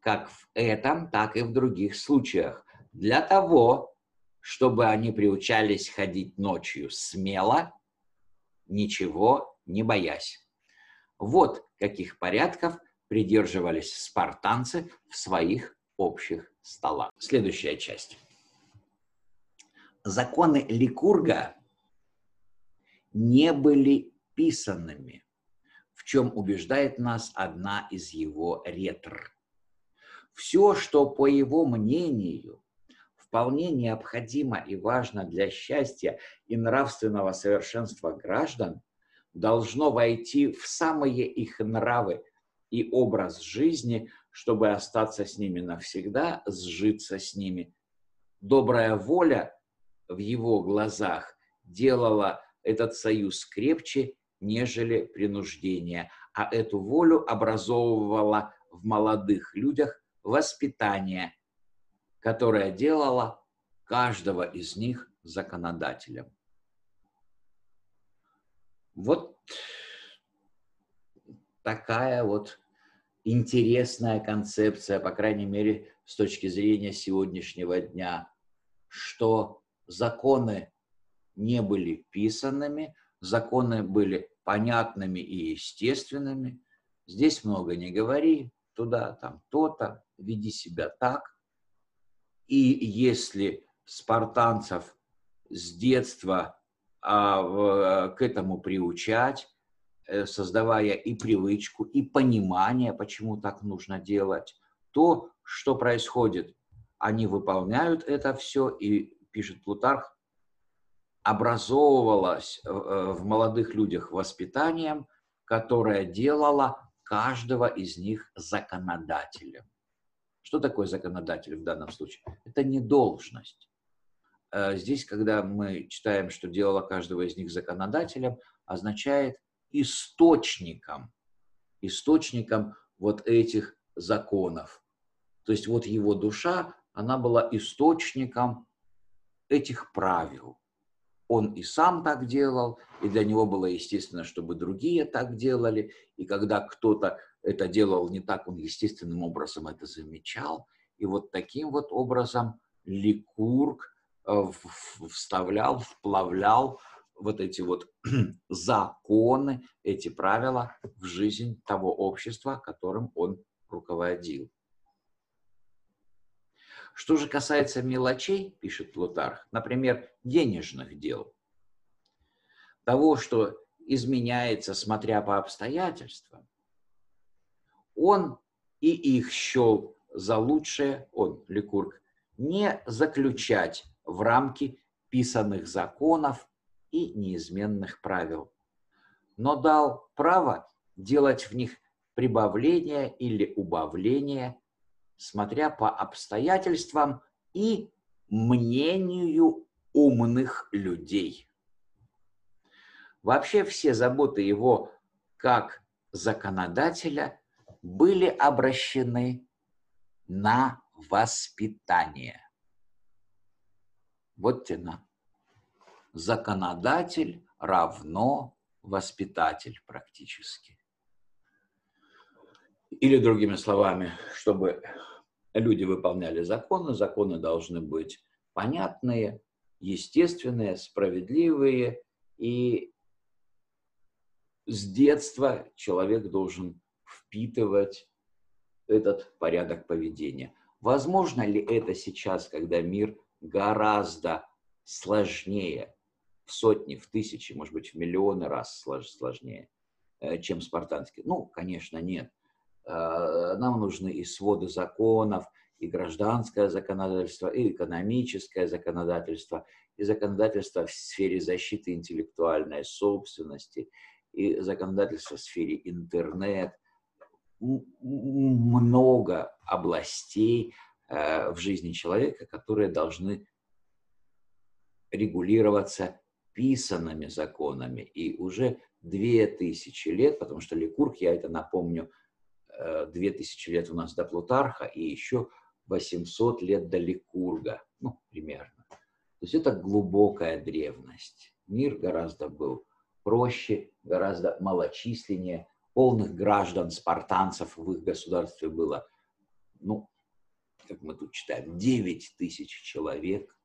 как в этом, так и в других случаях, для того, чтобы они приучались ходить ночью смело, ничего не боясь. Вот каких порядков придерживались спартанцы в своих общих столах. Следующая часть. Законы Ликурга не были писанными, в чем убеждает нас одна из его ретр. Все, что, по его мнению, вполне необходимо и важно для счастья и нравственного совершенства граждан, должно войти в самые их нравы и образ жизни, чтобы остаться с ними навсегда, сжиться с ними. Добрая воля в его глазах делала этот союз крепче, нежели принуждение, а эту волю образовывала в молодых людях воспитание – которая делала каждого из них законодателем. Вот такая вот интересная концепция, по крайней мере, с точки зрения сегодняшнего дня, что законы не были писанными, законы были понятными и естественными. Здесь много не говори, туда, там, то-то, веди себя так. И если спартанцев с детства а, в, к этому приучать, э, создавая и привычку, и понимание, почему так нужно делать, то, что происходит, они выполняют это все, и, пишет Плутарх, образовывалось э, в молодых людях воспитанием, которое делало каждого из них законодателем. Что такое законодатель в данном случае? Это не должность. Э, здесь, когда мы читаем, что делало каждого из них законодателем, означает источником, источником вот этих законов. То есть вот его душа, она была источником этих правил. Он и сам так делал, и для него было естественно, чтобы другие так делали. И когда кто-то это делал не так, он естественным образом это замечал. И вот таким вот образом Ликург э, вставлял, вплавлял вот эти вот законы, эти правила в жизнь того общества, которым он руководил. Что же касается мелочей, пишет Плутарх, например, денежных дел, того, что изменяется, смотря по обстоятельствам, он и их счел за лучшее, он, Ликург, не заключать в рамки писанных законов и неизменных правил, но дал право делать в них прибавление или убавление, смотря по обстоятельствам и мнению умных людей. Вообще все заботы его как законодателя были обращены на воспитание. Вот тена. Законодатель равно воспитатель практически. Или другими словами, чтобы люди выполняли законы, законы должны быть понятные, естественные, справедливые, и с детства человек должен впитывать этот порядок поведения. Возможно ли это сейчас, когда мир гораздо сложнее, в сотни, в тысячи, может быть, в миллионы раз сложнее, э, чем спартанский? Ну, конечно, нет. Э, нам нужны и своды законов, и гражданское законодательство, и экономическое законодательство, и законодательство в сфере защиты интеллектуальной собственности, и законодательство в сфере интернет, много областей э, в жизни человека, которые должны регулироваться писанными законами. И уже две тысячи лет, потому что Ликург, я это напомню, э, две тысячи лет у нас до Плутарха и еще 800 лет до Ликурга, ну, примерно. То есть это глубокая древность. Мир гораздо был проще, гораздо малочисленнее, полных граждан, спартанцев в их государстве было, ну, как мы тут читаем, 9 тысяч человек.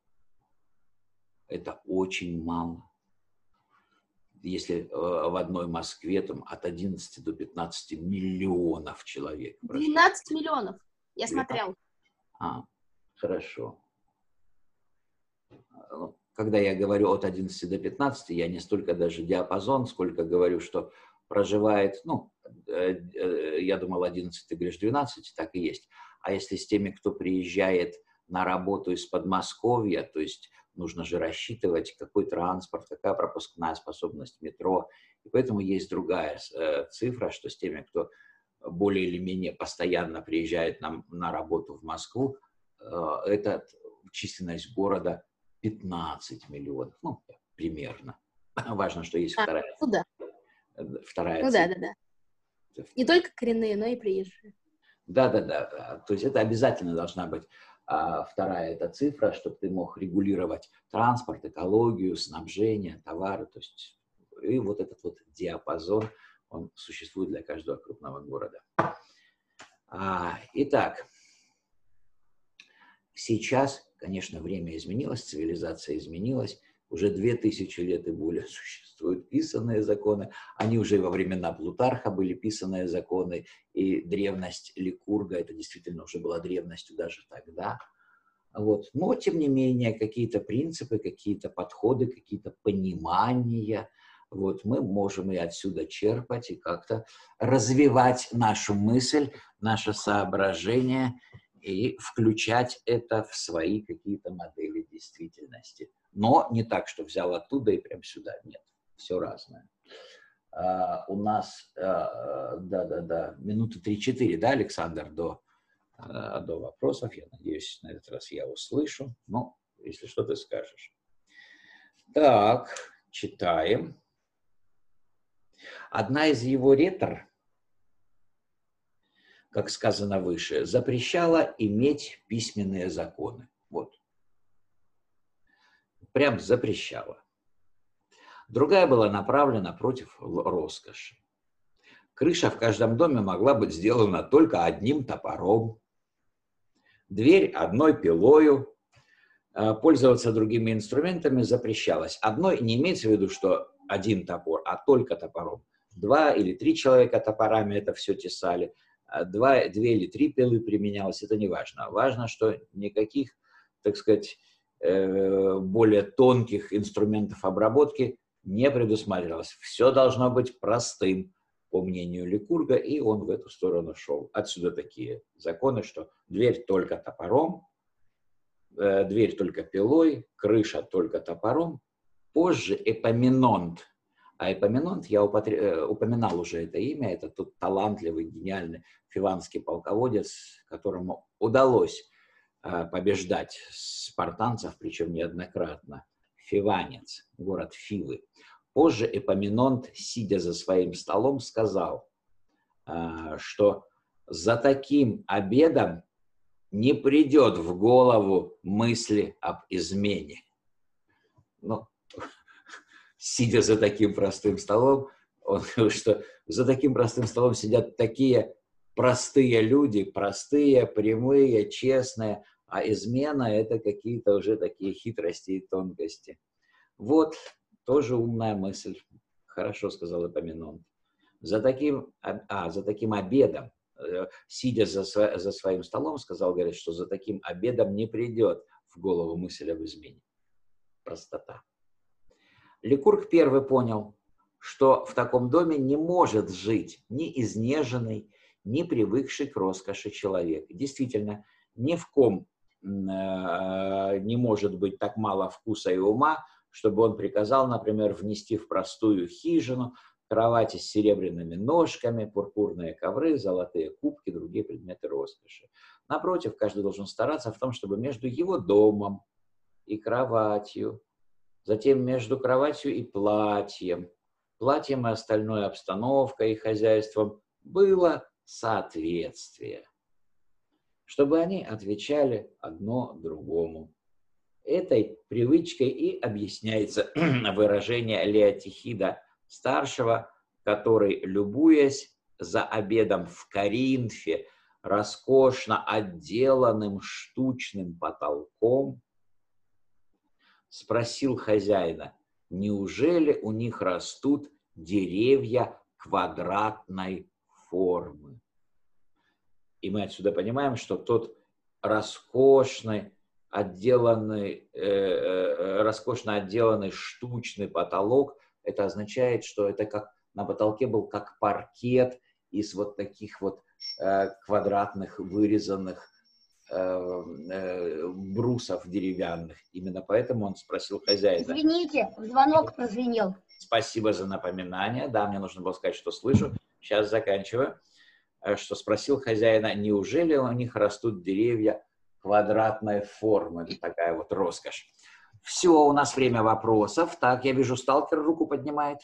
Это очень мало. Если э, в одной Москве там от 11 до 15 миллионов человек. 12 миллионов. Я смотрел. А, хорошо. Ну, когда я говорю от 11 до 15, я не столько даже диапазон, сколько говорю, что проживает, ну, э, э, я думал 11, ты говоришь 12, так и есть. А если с теми, кто приезжает на работу из Подмосковья, то есть нужно же рассчитывать, какой транспорт, какая пропускная способность метро. И поэтому есть другая э, цифра, что с теми, кто более или менее постоянно приезжает на, на работу в Москву, это численность города 15 миллионов, ну, примерно. Важно, что есть а, вторая. Ну да вторая ну, да, да, да. Не только коренные, но и приезжие. Да, да, да. То есть это обязательно должна быть а, вторая эта цифра, чтобы ты мог регулировать транспорт, экологию, снабжение, товары. То есть и вот этот вот диапазон, он существует для каждого крупного города. А, итак, сейчас, конечно, время изменилось, цивилизация изменилась, уже две тысячи лет и более существуют писанные законы. Они уже во времена Плутарха были писанные законы, и древность Ликурга, это действительно уже была древностью даже тогда. Вот. Но, тем не менее, какие-то принципы, какие-то подходы, какие-то понимания, вот мы можем и отсюда черпать, и как-то развивать нашу мысль, наше соображение, и включать это в свои какие-то модели действительности. Но не так, что взял оттуда и прям сюда. Нет, все разное. А, у нас, да-да-да, минуты 3-4, да, Александр, до, а, до вопросов. Я надеюсь, на этот раз я услышу. Ну, если что, ты скажешь. Так, читаем. Одна из его ретор, как сказано выше, запрещала иметь письменные законы. Вот прям запрещала. Другая была направлена против роскоши. Крыша в каждом доме могла быть сделана только одним топором, дверь одной пилою, а пользоваться другими инструментами запрещалось. Одной не имеется в виду, что один топор, а только топором. Два или три человека топорами это все тесали, два, две или три пилы применялось, это не важно. Важно, что никаких, так сказать, Э, более тонких инструментов обработки не предусматривалось. Все должно быть простым, по мнению Ликурга, и он в эту сторону шел. Отсюда такие законы, что дверь только топором, э, дверь только пилой, крыша только топором. Позже Эпоминонт, а Эпоминонт, я употр... Э, упоминал уже это имя, это тот талантливый, гениальный фиванский полководец, которому удалось а, побеждать спартанцев, причем неоднократно. Фиванец, город Фивы. Позже Эпоминонт, сидя за своим столом, сказал, а, что за таким обедом не придет в голову мысли об измене. Ну, сидя за таким простым столом, он говорит, что за таким простым столом сидят такие простые люди, простые, прямые, честные, а измена – это какие-то уже такие хитрости и тонкости. Вот, тоже умная мысль. Хорошо сказал Эпоминон. За таким, а, за таким обедом, э, сидя за, за своим столом, сказал, говорит, что за таким обедом не придет в голову мысль об измене. Простота. Ликург первый понял, что в таком доме не может жить ни изнеженный, не привыкший к роскоши человек. Действительно, ни в ком э, не может быть так мало вкуса и ума, чтобы он приказал, например, внести в простую хижину кровати с серебряными ножками, пурпурные ковры, золотые кубки, другие предметы роскоши. Напротив, каждый должен стараться в том, чтобы между его домом и кроватью, затем между кроватью и платьем, платьем и остальной обстановкой и хозяйством было соответствие, чтобы они отвечали одно другому. Этой привычкой и объясняется выражение Леотихида старшего, который, любуясь за обедом в Коринфе, роскошно отделанным штучным потолком, спросил хозяина, неужели у них растут деревья квадратной формы. И мы отсюда понимаем, что тот роскошный, отделанный, э, э, роскошно отделанный штучный потолок, это означает, что это как на потолке был как паркет из вот таких вот э, квадратных вырезанных э, э, брусов деревянных. Именно поэтому он спросил хозяина. Извините, звонок прозвенел. Спасибо за напоминание. Да, мне нужно было сказать, что слышу. Сейчас заканчиваю. Э, что спросил хозяина, неужели у них растут деревья квадратной формы? Такая вот роскошь. Все, у нас время вопросов. Так, я вижу, сталкер руку поднимает.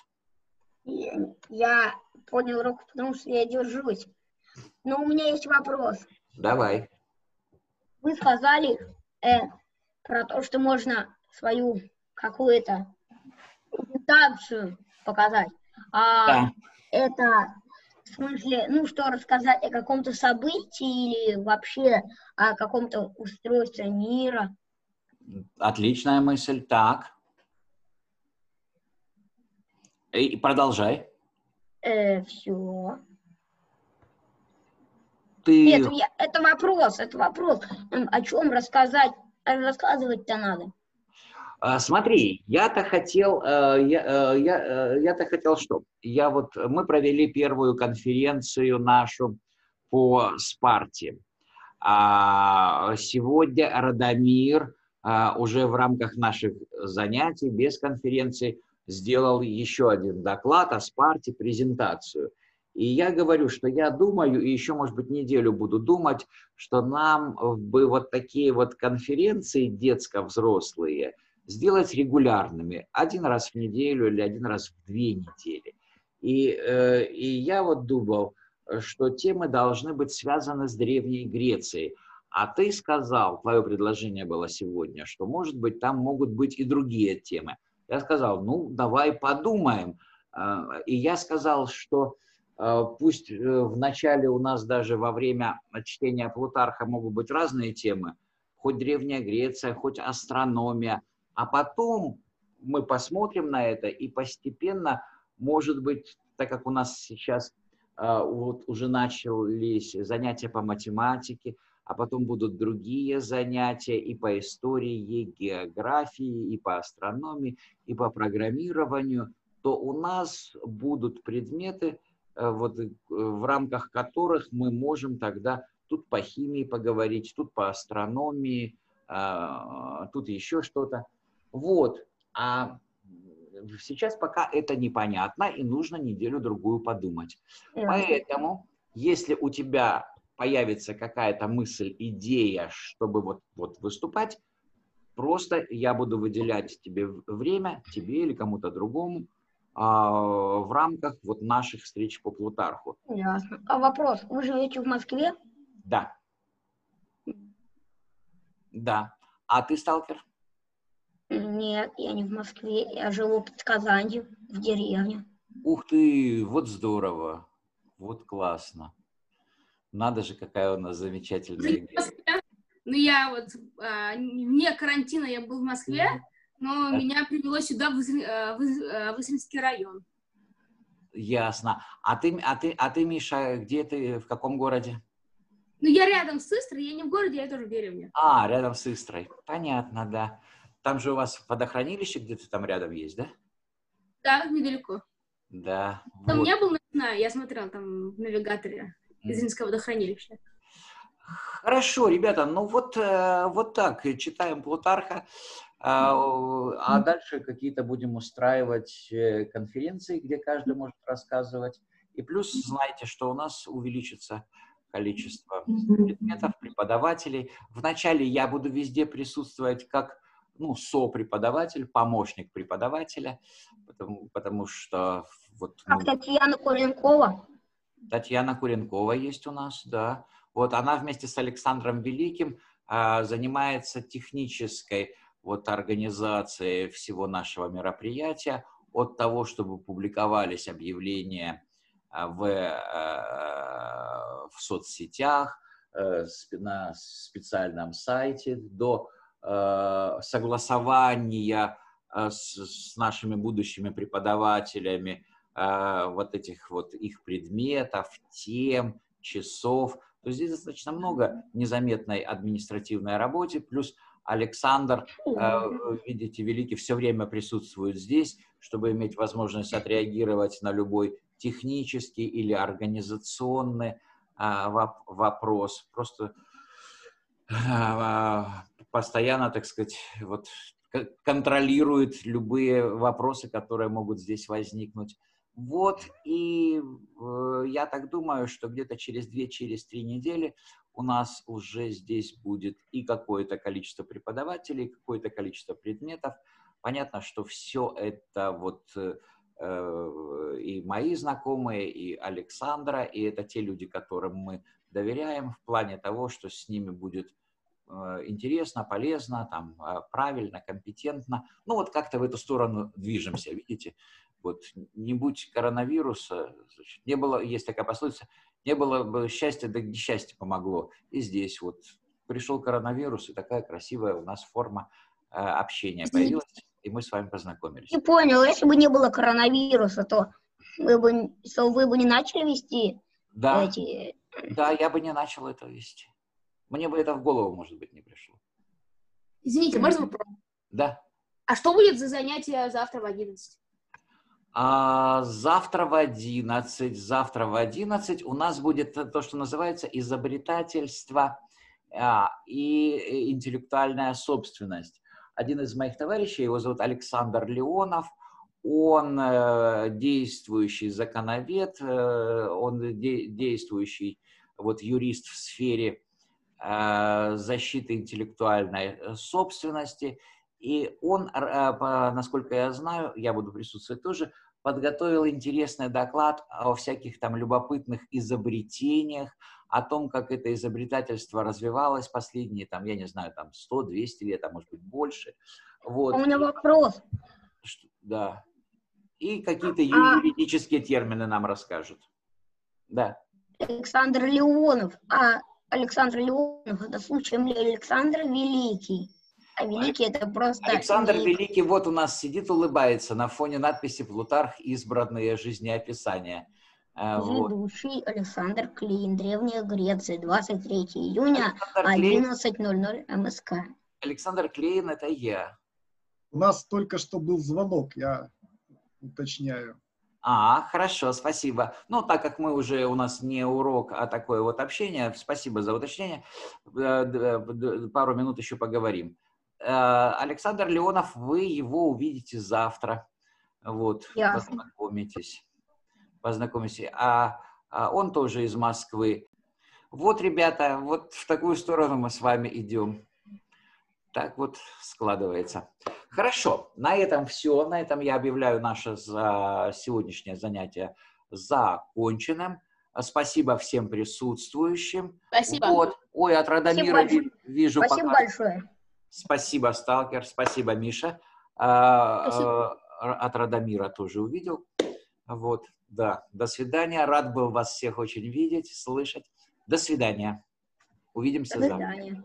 Я поднял руку, потому что я держусь. Но у меня есть вопрос. Давай. Вы сказали э, про то, что можно свою какую-то презентацию показать. А да. это В смысле, ну что, рассказать о каком-то событии или вообще о каком-то устройстве мира? Отличная мысль. Так. И продолжай. Э, все. Ты... Нет, я, это вопрос, это вопрос. О чем рассказать, а рассказывать-то надо. А, Смотри, я-то хотел, э, я, э, я, э, я-то хотел что? Я вот, мы провели первую конференцию нашу по Спарте. А сегодня Радомир а, уже в рамках наших занятий без конференции сделал еще один доклад о Спарте, презентацию. И я говорю, что я думаю, и еще, может быть, неделю буду думать, что нам бы вот такие вот конференции детско-взрослые сделать регулярными, один раз в неделю или один раз в две недели. И, э, и я вот думал, что темы должны быть связаны с Древней Грецией. А ты сказал, твое предложение было сегодня, что, может быть, там могут быть и другие темы. Я сказал, ну, давай подумаем. А, И я сказал, что пусть э, в начале у нас даже во время чтения Плутарха могут быть разные темы, хоть Древняя Греция, хоть астрономия, а потом мы посмотрим на это и постепенно, может быть, так как у нас сейчас а, вот уже начались занятия по математике, а потом будут другие занятия и по истории, и географии, и по астрономии, и по программированию, то у нас будут предметы, э, вот, э, в рамках которых мы можем тогда тут по химии поговорить, тут по астрономии, а, тут еще что-то. Вот. А сейчас пока это непонятно, и нужно неделю-другую подумать. Поэтому, если у тебя появится какая-то мысль, идея, чтобы вот, вот выступать, просто я буду выделять тебе время, тебе или кому-то другому, а, в рамках вот наших встреч по Плутарху. Ясно. А вопрос, вы живете в Москве? Да. Да. А ты, сталкер? Нет, я не в Москве, я живу под Казанью, в деревне. Ух ты, вот здорово. Вот классно. Надо же, какая у нас замечательная игра. Москве. Ну, я вот а, вне карантина я был в Москве, но Да. меня привело сюда, в, э, Выз- э, Высоцкий район. Ясно. А ты, а ты, а ты, Миша, где ты, в каком городе? Ну, я рядом с Истрой, я не в городе, я тоже в деревне. А, рядом с Истрой. Понятно, да. Там же у вас водохранилище где-то там рядом есть, да? Да, недалеко. Да. Там вот. не был, знаю, я смотрела там в навигаторе М. Изинского водохранилища. Хорошо, ребята, ну вот, э, вот так, читаем Плутарха, а, а дальше какие-то будем устраивать э, конференции, где каждый может рассказывать. И плюс знаете, что у нас увеличится количество предметов, преподавателей. Вначале я буду везде присутствовать как ну, сопреподаватель, помощник преподавателя, потому, потому что вот ну, Как Татьяна Куренкова. Татьяна Куренкова есть у нас, да. Вот она вместе с Александром Великим а, занимается технической вот организацией всего нашего мероприятия, от того, чтобы публиковались объявления а, в, а, в соцсетях, э, на специальном сайте, до э, согласования э, с, с нашими будущими преподавателями э, вот этих вот их предметов, тем, часов. То есть здесь достаточно много незаметной административной работы, плюс Александр, э, видите, Великий все время присутствует здесь, чтобы иметь возможность отреагировать на любой технический или организационный а, воп- вопрос. Просто а, постоянно, так сказать, вот контролирует любые вопросы, которые могут здесь возникнуть. Вот, и э, я так думаю, что где-то через две, через три недели у нас уже здесь будет и какое-то количество преподавателей, какое-то количество предметов. Понятно, что все это вот э, э, и мои знакомые, и Александра, и это те люди, которым мы доверяем в плане того, что с ними будет э, интересно, полезно, там, э, правильно, компетентно. Ну вот как-то в эту сторону движемся, видите? Вот не будь коронавируса, значит, не было, есть такая пословица, не было бы счастья, да несчастье помогло. И здесь вот пришел коронавирус, и такая красивая у нас форма э, общения появилась, и мы с вами познакомились. Не понял, если бы не было коронавируса, то вы бы, то вы бы не начали вести Да, эти... да, я бы не начал это вести. Мне бы это в голову, может быть, не пришло. Извините, можно вопрос? Да. А что будет за занятие завтра в 11? А, завтра в 11, завтра в 11 у нас будет то, что называется изобретательство а, и интеллектуальная собственность. Один из моих товарищей, его зовут Александр Леонов, он э, действующий законовед, э, он де- действующий вот юрист в сфере э, защиты интеллектуальной э, собственности. И он, э, насколько я знаю, я буду присутствовать тоже, подготовил интересный доклад о всяких там любопытных изобретениях, о том, как это изобретательство развивалось последние, там, я не знаю, там 100-200 лет, а может быть больше. Вот. У меня вопрос. Что- Да. И какие-то А- юридические термины нам расскажут. Да. Александр Леонов. А Александр Леонов это случаем ли Александр Великий? А Великий это просто... Александр не- Великий вот у нас сидит, улыбается на фоне надписи «Плутарх. Избранные жизнеописания». А, вот. Ведущий Александр Клин, Древняя Греция, 23 июня, Александр Клейн, 11.00 МСК. Александр Клейн – это я. У нас только что был звонок, я уточняю. А, хорошо, спасибо. Ну, так как мы уже, у нас не урок, а такое вот общение, спасибо за уточнение. Э, д- Пару минут еще поговорим. Э, Александр Леонов, вы его увидите завтра. Вот, Ясно. познакомитесь. Познакомитесь. А, а он тоже из Москвы. Вот, ребята, вот в такую сторону мы с вами идем. Так вот складывается. Хорошо, на этом все. На этом я объявляю наше за- сегодняшнее занятие законченным. Спасибо всем присутствующим. Спасибо. Вот. Ой, от Радомира ви- вижу Спасибо пока- большое. Спасибо, Сталкер. Спасибо, Миша. А, Спасибо. э, От Радомира тоже увидел. Вот, да. До свидания. Рад был вас всех очень видеть, слышать. До свидания. Увидимся До завтра. свидания.